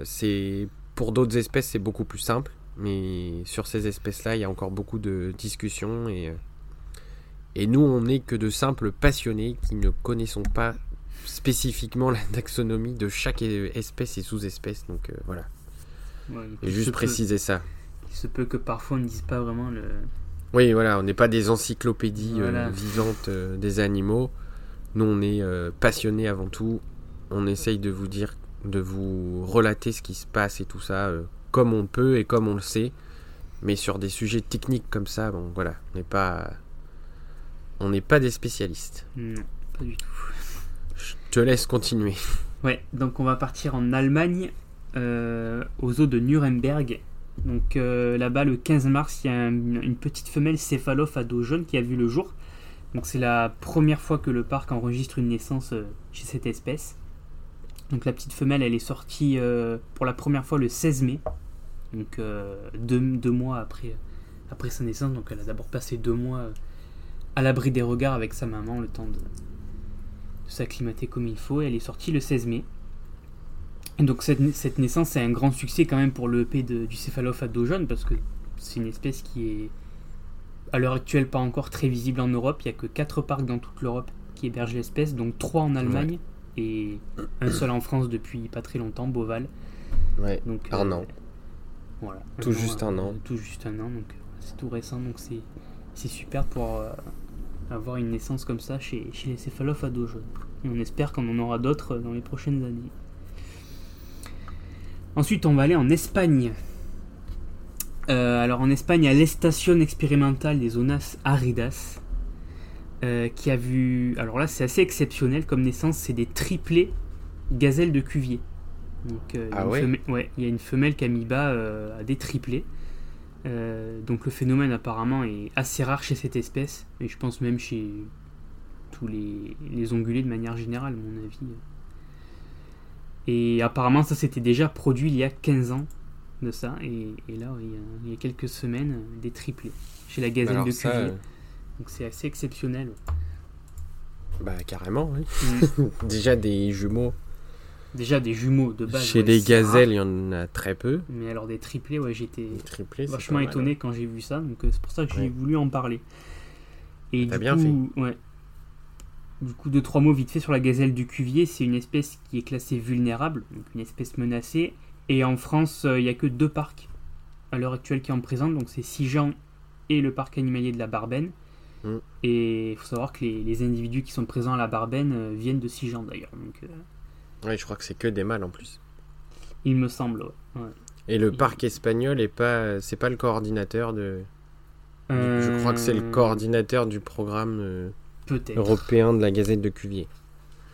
c'est pour d'autres espèces, c'est beaucoup plus simple, mais sur ces espèces-là, il y a encore beaucoup de discussions et et nous, on n'est que de simples passionnés qui ne connaissons pas spécifiquement la taxonomie de chaque espèce et sous-espèce. Donc euh, voilà. et juste préciser ça. Il se peut que parfois on ne dise pas vraiment le. Oui, voilà, on n'est pas des encyclopédies euh, vivantes euh, des animaux. Nous, on est passionnés avant tout. On essaye de vous dire, de vous relater ce qui se passe et tout ça, comme on peut et comme on le sait. Mais sur des sujets techniques comme ça, bon, voilà, on n'est pas, on n'est pas des spécialistes. Non, pas du tout te laisse continuer. Ouais, donc on va partir en Allemagne, euh, aux eaux de Nuremberg. Donc euh, là-bas, le 15 mars, il y a une petite femelle céphalophe à dos jaune qui a vu le jour. Donc c'est la première fois que le parc enregistre une naissance euh, chez cette espèce. Donc la petite femelle, elle est sortie pour la première fois le 16 mai. Donc deux, deux, mois après, après sa naissance. Donc elle a d'abord passé deux mois à l'abri des regards avec sa maman, le temps de, s'acclimater comme il faut. Elle est sortie le 16 mai. donc cette, cette naissance c'est un grand succès quand même pour le EP du céphalophe à dos jaune parce que c'est une espèce qui est à l'heure actuelle pas encore très visible en Europe. Il n'y a que 4 parcs dans toute l'Europe qui hébergent l'espèce, donc 3 en Allemagne et un seul en France depuis pas très longtemps, Beauval. Ouais, donc, euh. Voilà. Tout juste un an. Tout juste un an, donc c'est tout récent, donc c'est super pour, euh, avoir une naissance comme ça chez, chez les céphalophes à dos jaune. Et on espère qu'on en aura d'autres dans les prochaines années. Ensuite, on va aller en Espagne. Euh, alors en Espagne, il y a l'Estación Experimental des Zonas Aridas, euh, qui a vu... Alors là, c'est assez exceptionnel comme naissance, c'est des triplés gazelles de Cuvier. Donc, euh, ah ouais Ouais, il y a une femelle qui a mis bas à des triplés. Euh, donc le phénomène apparemment est assez rare chez cette espèce, et je pense même chez tous les, les ongulés de manière générale, à mon avis. Et apparemment ça s'était déjà produit il y a 15 ans de ça, et, là il y, a, quelques semaines, des triplés chez la gazelle de Cuvier. Euh, donc c'est assez exceptionnel. Bah carrément, oui. Mm. déjà des jumeaux Déjà des jumeaux de base. Chez les gazelles, il y en a très peu. Mais alors des triplés, ouais, j'étais vachement étonné quand j'ai vu ça. Donc euh, c'est pour ça que j'ai voulu en parler. Et du bien coup, fait. Ouais. Du coup, deux trois mots vite fait sur la gazelle du Cuvier. C'est une espèce qui est classée vulnérable, donc une espèce menacée. Et en France, euh, il n'y a que deux parcs à l'heure actuelle qui en présentent. Donc c'est Sijan et le parc animalier de la Barbaine. Mm. Et il faut savoir que les, individus qui sont présents à la Barbaine euh, viennent de Sijan d'ailleurs. Donc oui, je crois que c'est que des mâles en plus. Il me semble, Et le parc espagnol est pas, c'est pas le coordinateur de. Je crois que c'est le euh, coordinateur du programme euh, européen de la Gazette de Cuvier.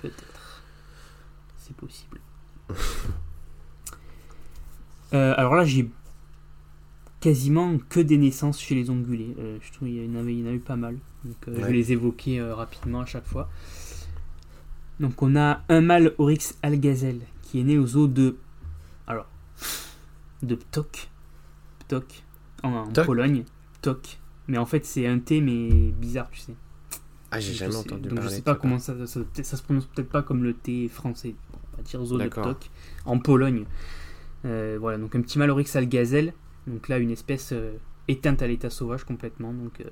Peut-être. c'est possible. Euh, alors là, j'ai quasiment que des naissances chez les ongulés. Euh, je trouve qu'il y, en avait, il y en a eu pas mal. Donc, euh, Je vais les évoquer rapidement à chaque fois. Donc on a un mâle Oryx algazel qui est né aux eaux de... Alors, de Ptok. Ptok, en, Pologne. Ptok. Mais en fait c'est un T mais bizarre, tu sais. Ah, j'ai jamais entendu Donc je sais pas comment ça, ça, se prononce peut-être pas comme le T français. on va dire zoo de Ptok. En Pologne. Euh, voilà, donc un petit Malorix algazel. Donc là, une espèce euh, éteinte à l'état sauvage complètement. Donc euh,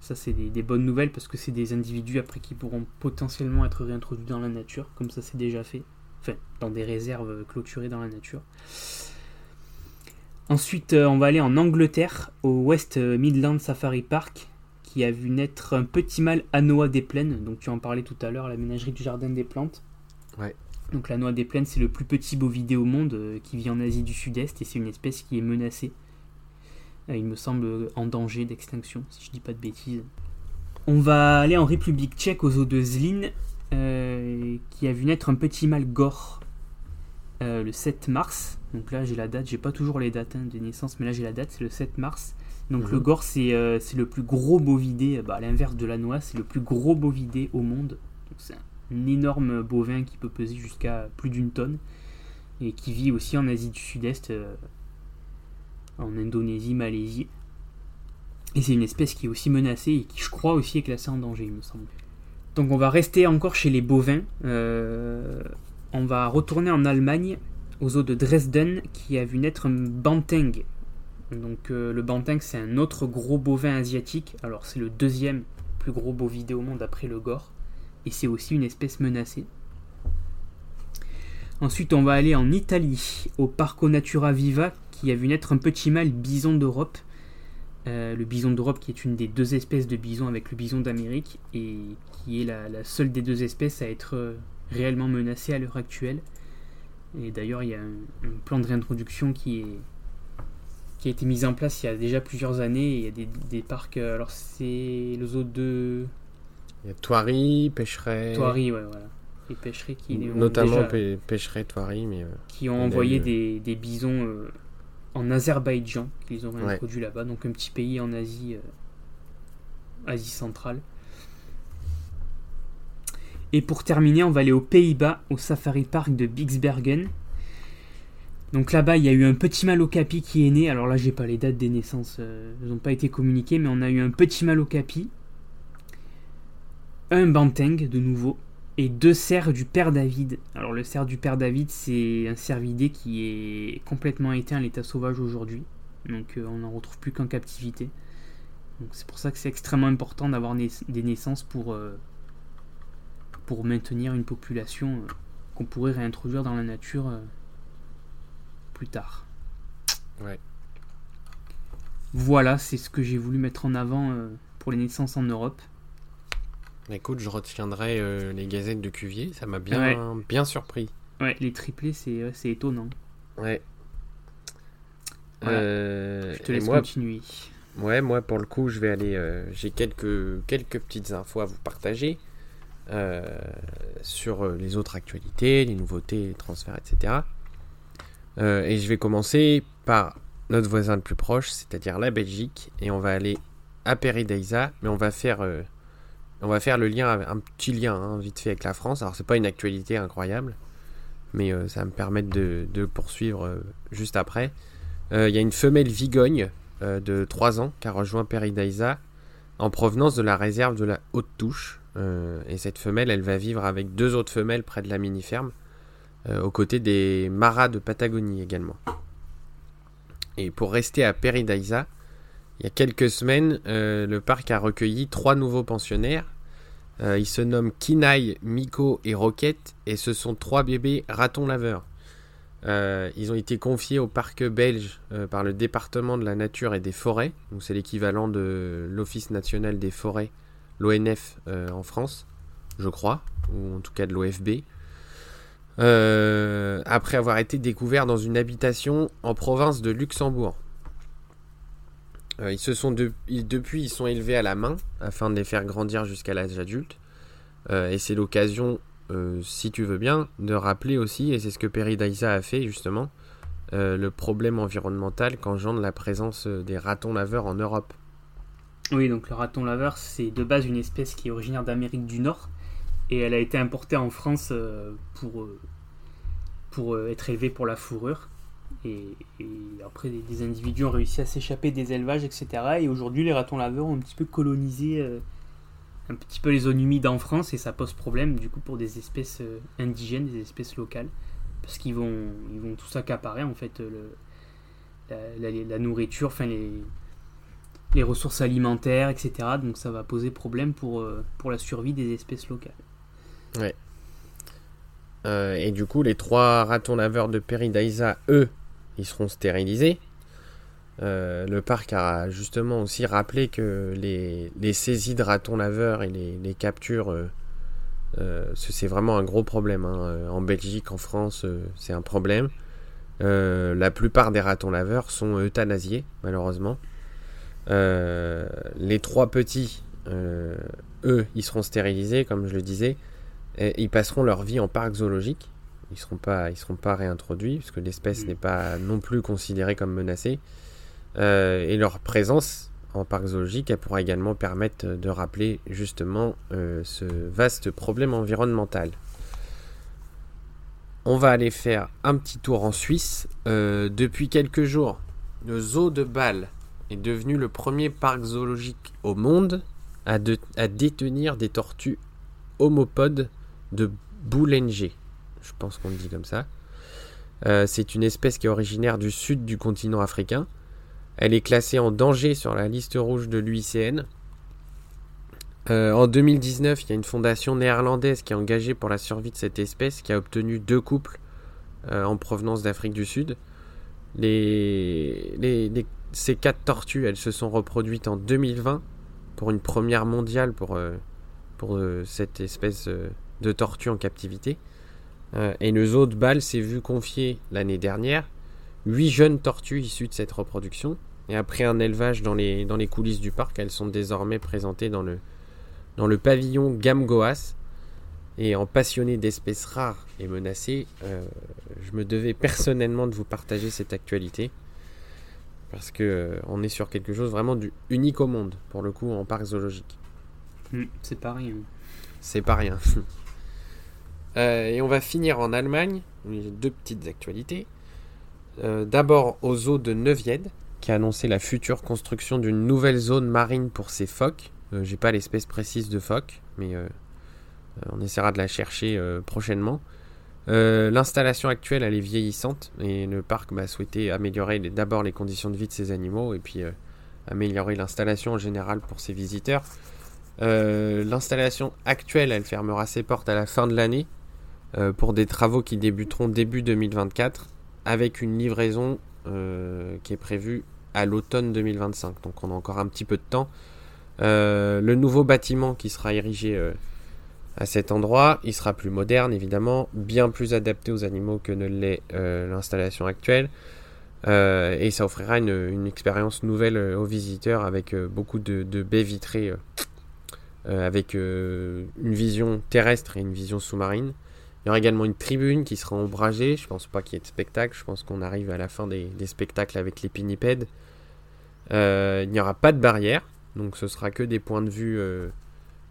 ça, c'est des, bonnes nouvelles parce que c'est des individus après qui pourront potentiellement être réintroduits dans la nature, comme ça c'est déjà fait. Enfin, dans des réserves clôturées dans la nature. Ensuite, on va aller en Angleterre, au West Midland Safari Park, qui a vu naître un petit mâle Anoa des plaines. Donc tu en parlais tout à l'heure, la ménagerie du jardin des plantes. Ouais. Donc la noix des plaines, c'est le plus petit bovidé au monde euh, qui vit en Asie du Sud-Est et c'est une espèce qui est menacée. Euh, il me semble en danger d'extinction, si je dis pas de bêtises. On va aller en République tchèque aux eaux de Zlin, euh, qui a vu naître un petit mâle gore le 7 mars. Donc là j'ai la date, j'ai pas toujours les dates hein, de naissance, mais là j'ai la date, c'est le 7 mars. Donc le mhm. gore c'est le plus gros bovidé, bah, à l'inverse de la noix, c'est le plus gros bovidé au monde. Donc c'est un énorme bovin qui peut peser jusqu'à plus d'une tonne et qui vit aussi en Asie du Sud-Est, euh, en Indonésie, Malaisie. Et c'est une espèce qui est aussi menacée et qui, je crois, aussi est classée en danger, il me semble. Donc on va rester encore chez les bovins. Euh, on va retourner en Allemagne, aux eaux de Dresden, qui a vu naître un banteng. Donc euh, le banteng, c'est un autre gros bovin asiatique. Alors c'est le deuxième plus gros bovidé au monde après le gore et c'est aussi une espèce menacée. Ensuite, on va aller en Italie, au Parco Natura Viva, qui a vu naître un petit mâle bison d'Europe. Euh, le bison d'Europe, qui est une des deux espèces de bison avec le bison d'Amérique, et qui est la, seule des deux espèces à être euh, réellement menacée à l'heure actuelle. Et d'ailleurs, il y a un, plan de réintroduction qui, est, qui a été mis en place il y a déjà plusieurs années. il y a des, des parcs. Euh, alors, c'est le zoo de il y a Toiri, Pêcheret. Toiri, ouais, voilà. Les pêcheries qui. Notamment déjà, Pêcheret, Toiri, mais. Euh, qui ont envoyé des, des, bisons euh, en Azerbaïdjan, qu'ils ont introduit là-bas, donc un petit pays en Asie, euh, Asie centrale. Et pour terminer, on va aller aux Pays-Bas, au Safari Park de Bixbergen. Donc là-bas, il y a eu un petit capi qui est né. Alors là, j'ai pas les dates des naissances, elles n'ont pas été communiquées, mais on a eu un petit capi un banteng de nouveau et deux cerfs du père David. Alors le cerf du père David, c'est un cervidé qui est complètement éteint à l'état sauvage aujourd'hui. Donc euh, on n'en retrouve plus qu'en captivité. Donc c'est pour ça que c'est extrêmement important d'avoir des naissances pour, euh, pour maintenir une population euh, qu'on pourrait réintroduire dans la nature plus tard. Ouais. Voilà, c'est ce que j'ai voulu mettre en avant pour les naissances en Europe. Écoute, je retiendrai euh, les gazettes de Cuvier, ça m'a bien, bien surpris. Ouais, les triplés, c'est étonnant. Ouais. Euh, je te laisse continuer. Ouais, moi pour le coup, je vais aller. Euh, j'ai quelques, quelques petites infos à vous partager sur les autres actualités, les nouveautés, les transferts, etc. et je vais commencer par notre voisin le plus proche, c'est-à-dire la Belgique. Et on va aller à Perideisa, mais on va faire on va faire le lien, un petit lien hein, vite fait avec la France. Alors c'est pas une actualité incroyable, mais euh, ça va me permettre de, poursuivre euh, juste après. Euh, il y a une femelle vigogne de 3 ans qui a rejoint Peridaisa en provenance de la réserve de la Haute Touche. et cette femelle, elle va vivre avec deux autres femelles près de la mini-ferme, aux côtés des maras de Patagonie également. Et pour rester à Peridaisa, il y a quelques semaines, euh, le parc a recueilli trois nouveaux pensionnaires. Euh, ils se nomment Kinaï, Miko et Rocket, et ce sont trois bébés ratons laveurs. Euh, ils ont été confiés au parc belge par le département de la nature et des forêts, donc c'est l'équivalent de l'Office national des forêts, l'ONF en France, je crois, ou en tout cas de l'OFB. après avoir été découverts dans une habitation en province de Luxembourg. Euh, ils se sont depuis ils sont élevés à la main afin de les faire grandir jusqu'à l'âge adulte. Euh, et c'est l'occasion si tu veux bien, de rappeler aussi, et c'est ce que Peridaisa a fait justement, le problème environnemental qu'engendre la présence des ratons laveurs en Europe. Oui, donc le raton laveur, c'est de base une espèce qui est originaire d'Amérique du Nord et elle a été importée en France euh, pour, euh, euh, être élevée pour la fourrure. Et, après, des, individus ont réussi à s'échapper des élevages, etc. Et aujourd'hui, les ratons laveurs ont un petit peu colonisé un petit peu les zones humides en France et ça pose problème du coup pour des espèces indigènes, des espèces locales. Parce qu'ils vont, ils vont en fait la nourriture, enfin les les ressources alimentaires, etc. Donc ça va poser problème pour, euh, pour la survie des espèces locales. Ouais. Euh, et du coup, les trois ratons laveurs de Peridaisa, eux, ils seront stérilisés. Euh, le parc a justement aussi rappelé que les, saisies de ratons laveurs et les, captures, c'est vraiment un gros problème. Hein. En Belgique, en France, c'est un problème. la plupart des ratons laveurs sont euthanasiés, malheureusement. Euh, les trois petits, euh, eux, ils seront stérilisés, comme je le disais. Et ils passeront leur vie en parc zoologique. Ils ne seront, pas, ils seront pas réintroduits, puisque l'espèce mm. n'est pas non plus considérée comme menacée. Euh, et leur présence en parc zoologique, elle pourra également permettre de rappeler justement ce vaste problème environnemental. On va aller faire un petit tour en Suisse. depuis quelques jours, le zoo de Bâle est devenu le premier parc zoologique au monde à, détenir des tortues homopodes de Boulenger. Je pense qu'on le dit comme ça. Euh, c'est une espèce qui est originaire du sud du continent africain. Elle est classée en danger sur la liste rouge de l'UICN. Euh, en 2019, il y a une fondation néerlandaise qui est engagée pour la survie de cette espèce, qui a obtenu deux couples euh, en provenance d'Afrique du Sud. Ces quatre tortues, elles se sont reproduites en 2020 pour une première mondiale pour, pour cette espèce de tortue en captivité. et le zoo de Bâle s'est vu confier l'année dernière huit jeunes tortues issues de cette reproduction. Et après un élevage dans les, dans les coulisses du parc, elles sont désormais présentées dans le, dans le pavillon Gamgoas. Et en passionné d'espèces rares et menacées, je me devais personnellement de vous partager cette actualité. Parce que euh, on est sur quelque chose vraiment du unique au monde, pour le coup, en parc zoologique. Hmm, c'est pas rien. C'est pas rien. Euh, et on va finir en Allemagne. Deux petites actualités. Euh, d'abord au zoo de Neuvied, qui a annoncé la future construction d'une nouvelle zone marine pour ses phoques. J'ai pas l'espèce précise de phoque, mais on essaiera de la chercher prochainement. Euh, l'installation actuelle, elle est vieillissante et le parc va souhaiter améliorer d'abord les conditions de vie de ses animaux et puis euh, améliorer l'installation en général pour ses visiteurs. Euh, l'installation actuelle, elle fermera ses portes à la fin de l'année pour des travaux qui débuteront début 2024 avec une livraison qui est prévue à l'automne 2025. Donc on a encore un petit peu de temps. le nouveau bâtiment qui sera érigé à cet endroit. Il sera plus moderne, évidemment, bien plus adapté aux animaux que ne l'est euh, l'installation actuelle. Euh, et ça offrira une, expérience nouvelle euh, aux visiteurs avec beaucoup de, baies vitrées, avec une vision terrestre et une vision sous-marine. Il y aura également une tribune qui sera ombragée. Je pense pas qu'il y ait de spectacle. Je pense qu'on arrive à la fin des, spectacles avec les pinnipèdes. il n'y aura pas de barrière. Donc ce sera que des points de vue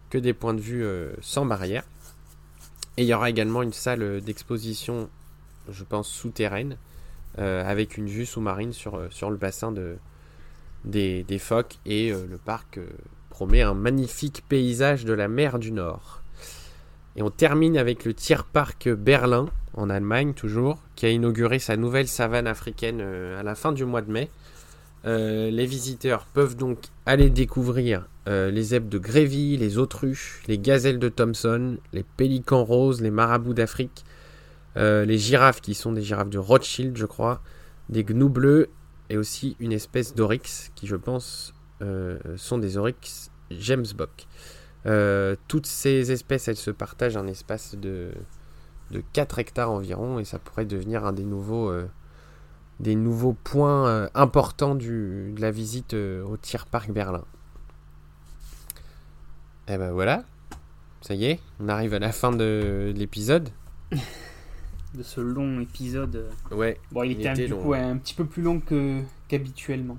que des points de vue euh, sans barrière. Et il y aura également une salle d'exposition, je pense, souterraine, euh, avec une vue sous-marine sur, euh, sur le bassin de, des, phoques. Et le parc promet un magnifique paysage de la mer du Nord. Et on termine avec le Tier Park Berlin, en Allemagne toujours, qui a inauguré sa nouvelle savane africaine à la fin du mois de mai. les visiteurs peuvent donc aller découvrir euh, les zèbres de Grévy, les autruches, les gazelles de Thomson, les pélicans roses, les marabouts d'Afrique, euh, les girafes qui sont des girafes de Rothschild, je crois, des gnous bleus et aussi une espèce d'oryx qui, je pense, euh, sont des oryx James Bock. Toutes ces espèces, elles se partagent un espace de, de 4 hectares environ et ça pourrait devenir un des nouveaux, des nouveaux points importants du, de la visite au Tier Park Berlin. Et eh ben voilà, Ça y est, on arrive à la fin de l'épisode. de ce long épisode. Ouais. Bon, il, était, un, coup, un, petit peu plus long qu'habituellement.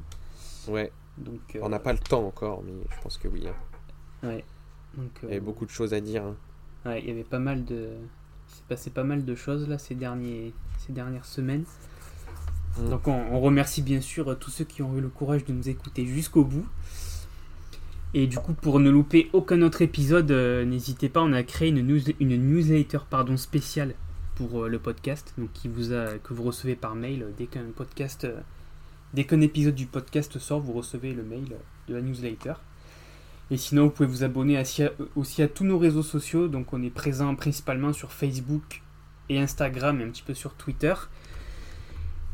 Ouais. Donc, on n'a pas le temps encore, mais je pense que oui. Hein. Ouais. Donc, il y avait beaucoup de choses à dire. Hein. Ouais, il y avait pas mal de. S'est passé pas mal de choses là ces, derniers... ces dernières semaines. Mm. Donc on, remercie bien sûr tous ceux qui ont eu le courage de nous écouter jusqu'au bout. Et du coup, pour ne louper aucun autre épisode, euh, n'hésitez pas, on a créé une, news, une newsletter pardon, spéciale pour euh, le podcast, donc qui vous a, que vous recevez par mail euh, dès qu'un podcast, dès qu'un épisode du podcast sort, vous recevez le mail de la newsletter. Et sinon, vous pouvez vous abonner aussi à tous nos réseaux sociaux. Donc, on est présent principalement sur Facebook et Instagram et un petit peu sur Twitter.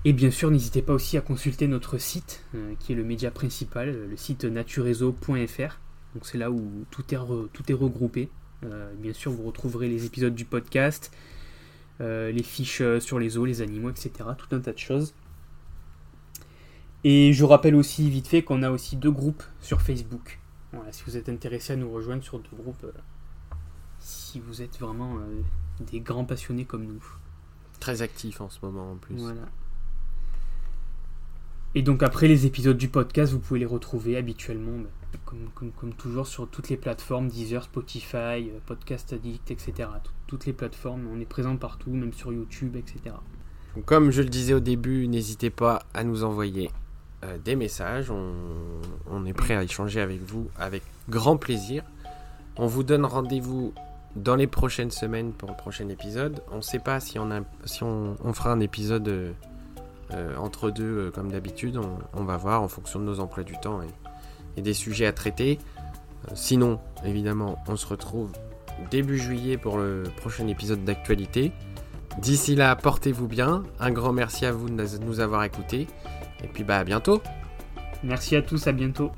Et bien sûr, n'hésitez pas aussi à consulter notre site, euh, qui est le média principal, le site naturezo.fr. Donc c'est là où tout est, tout est regroupé. Euh, bien sûr, vous retrouverez les épisodes du podcast, euh, les fiches sur les eaux, les animaux, etc. Tout un tas de choses. Et je rappelle aussi vite fait qu'on a aussi deux groupes sur Facebook. Voilà, si vous êtes intéressé à nous rejoindre sur deux groupes, si vous êtes vraiment des grands passionnés comme nous. Très actifs en ce moment en plus. Voilà. Et donc après les épisodes du podcast, vous pouvez les retrouver habituellement, bah, comme, toujours, sur toutes les plateformes, Deezer, Spotify, euh, Podcast Addict, etc. toutes les plateformes, on est présent partout, même sur YouTube, etc. Comme je le disais au début, n'hésitez pas à nous envoyer euh, des messages. On, est prêt à échanger avec vous avec grand plaisir. On vous donne rendez-vous dans les prochaines semaines pour le prochain épisode. On ne sait pas si on, fera un épisode euh, euh, entre deux, comme d'habitude, on, va voir en fonction de nos emplois du temps et, des sujets à traiter. Sinon, évidemment, on se retrouve début juillet pour le prochain épisode d'actualité. D'ici là, portez-vous bien. Un grand merci à vous de nous avoir écoutés. Et puis bah à bientôt. Merci à tous, à bientôt.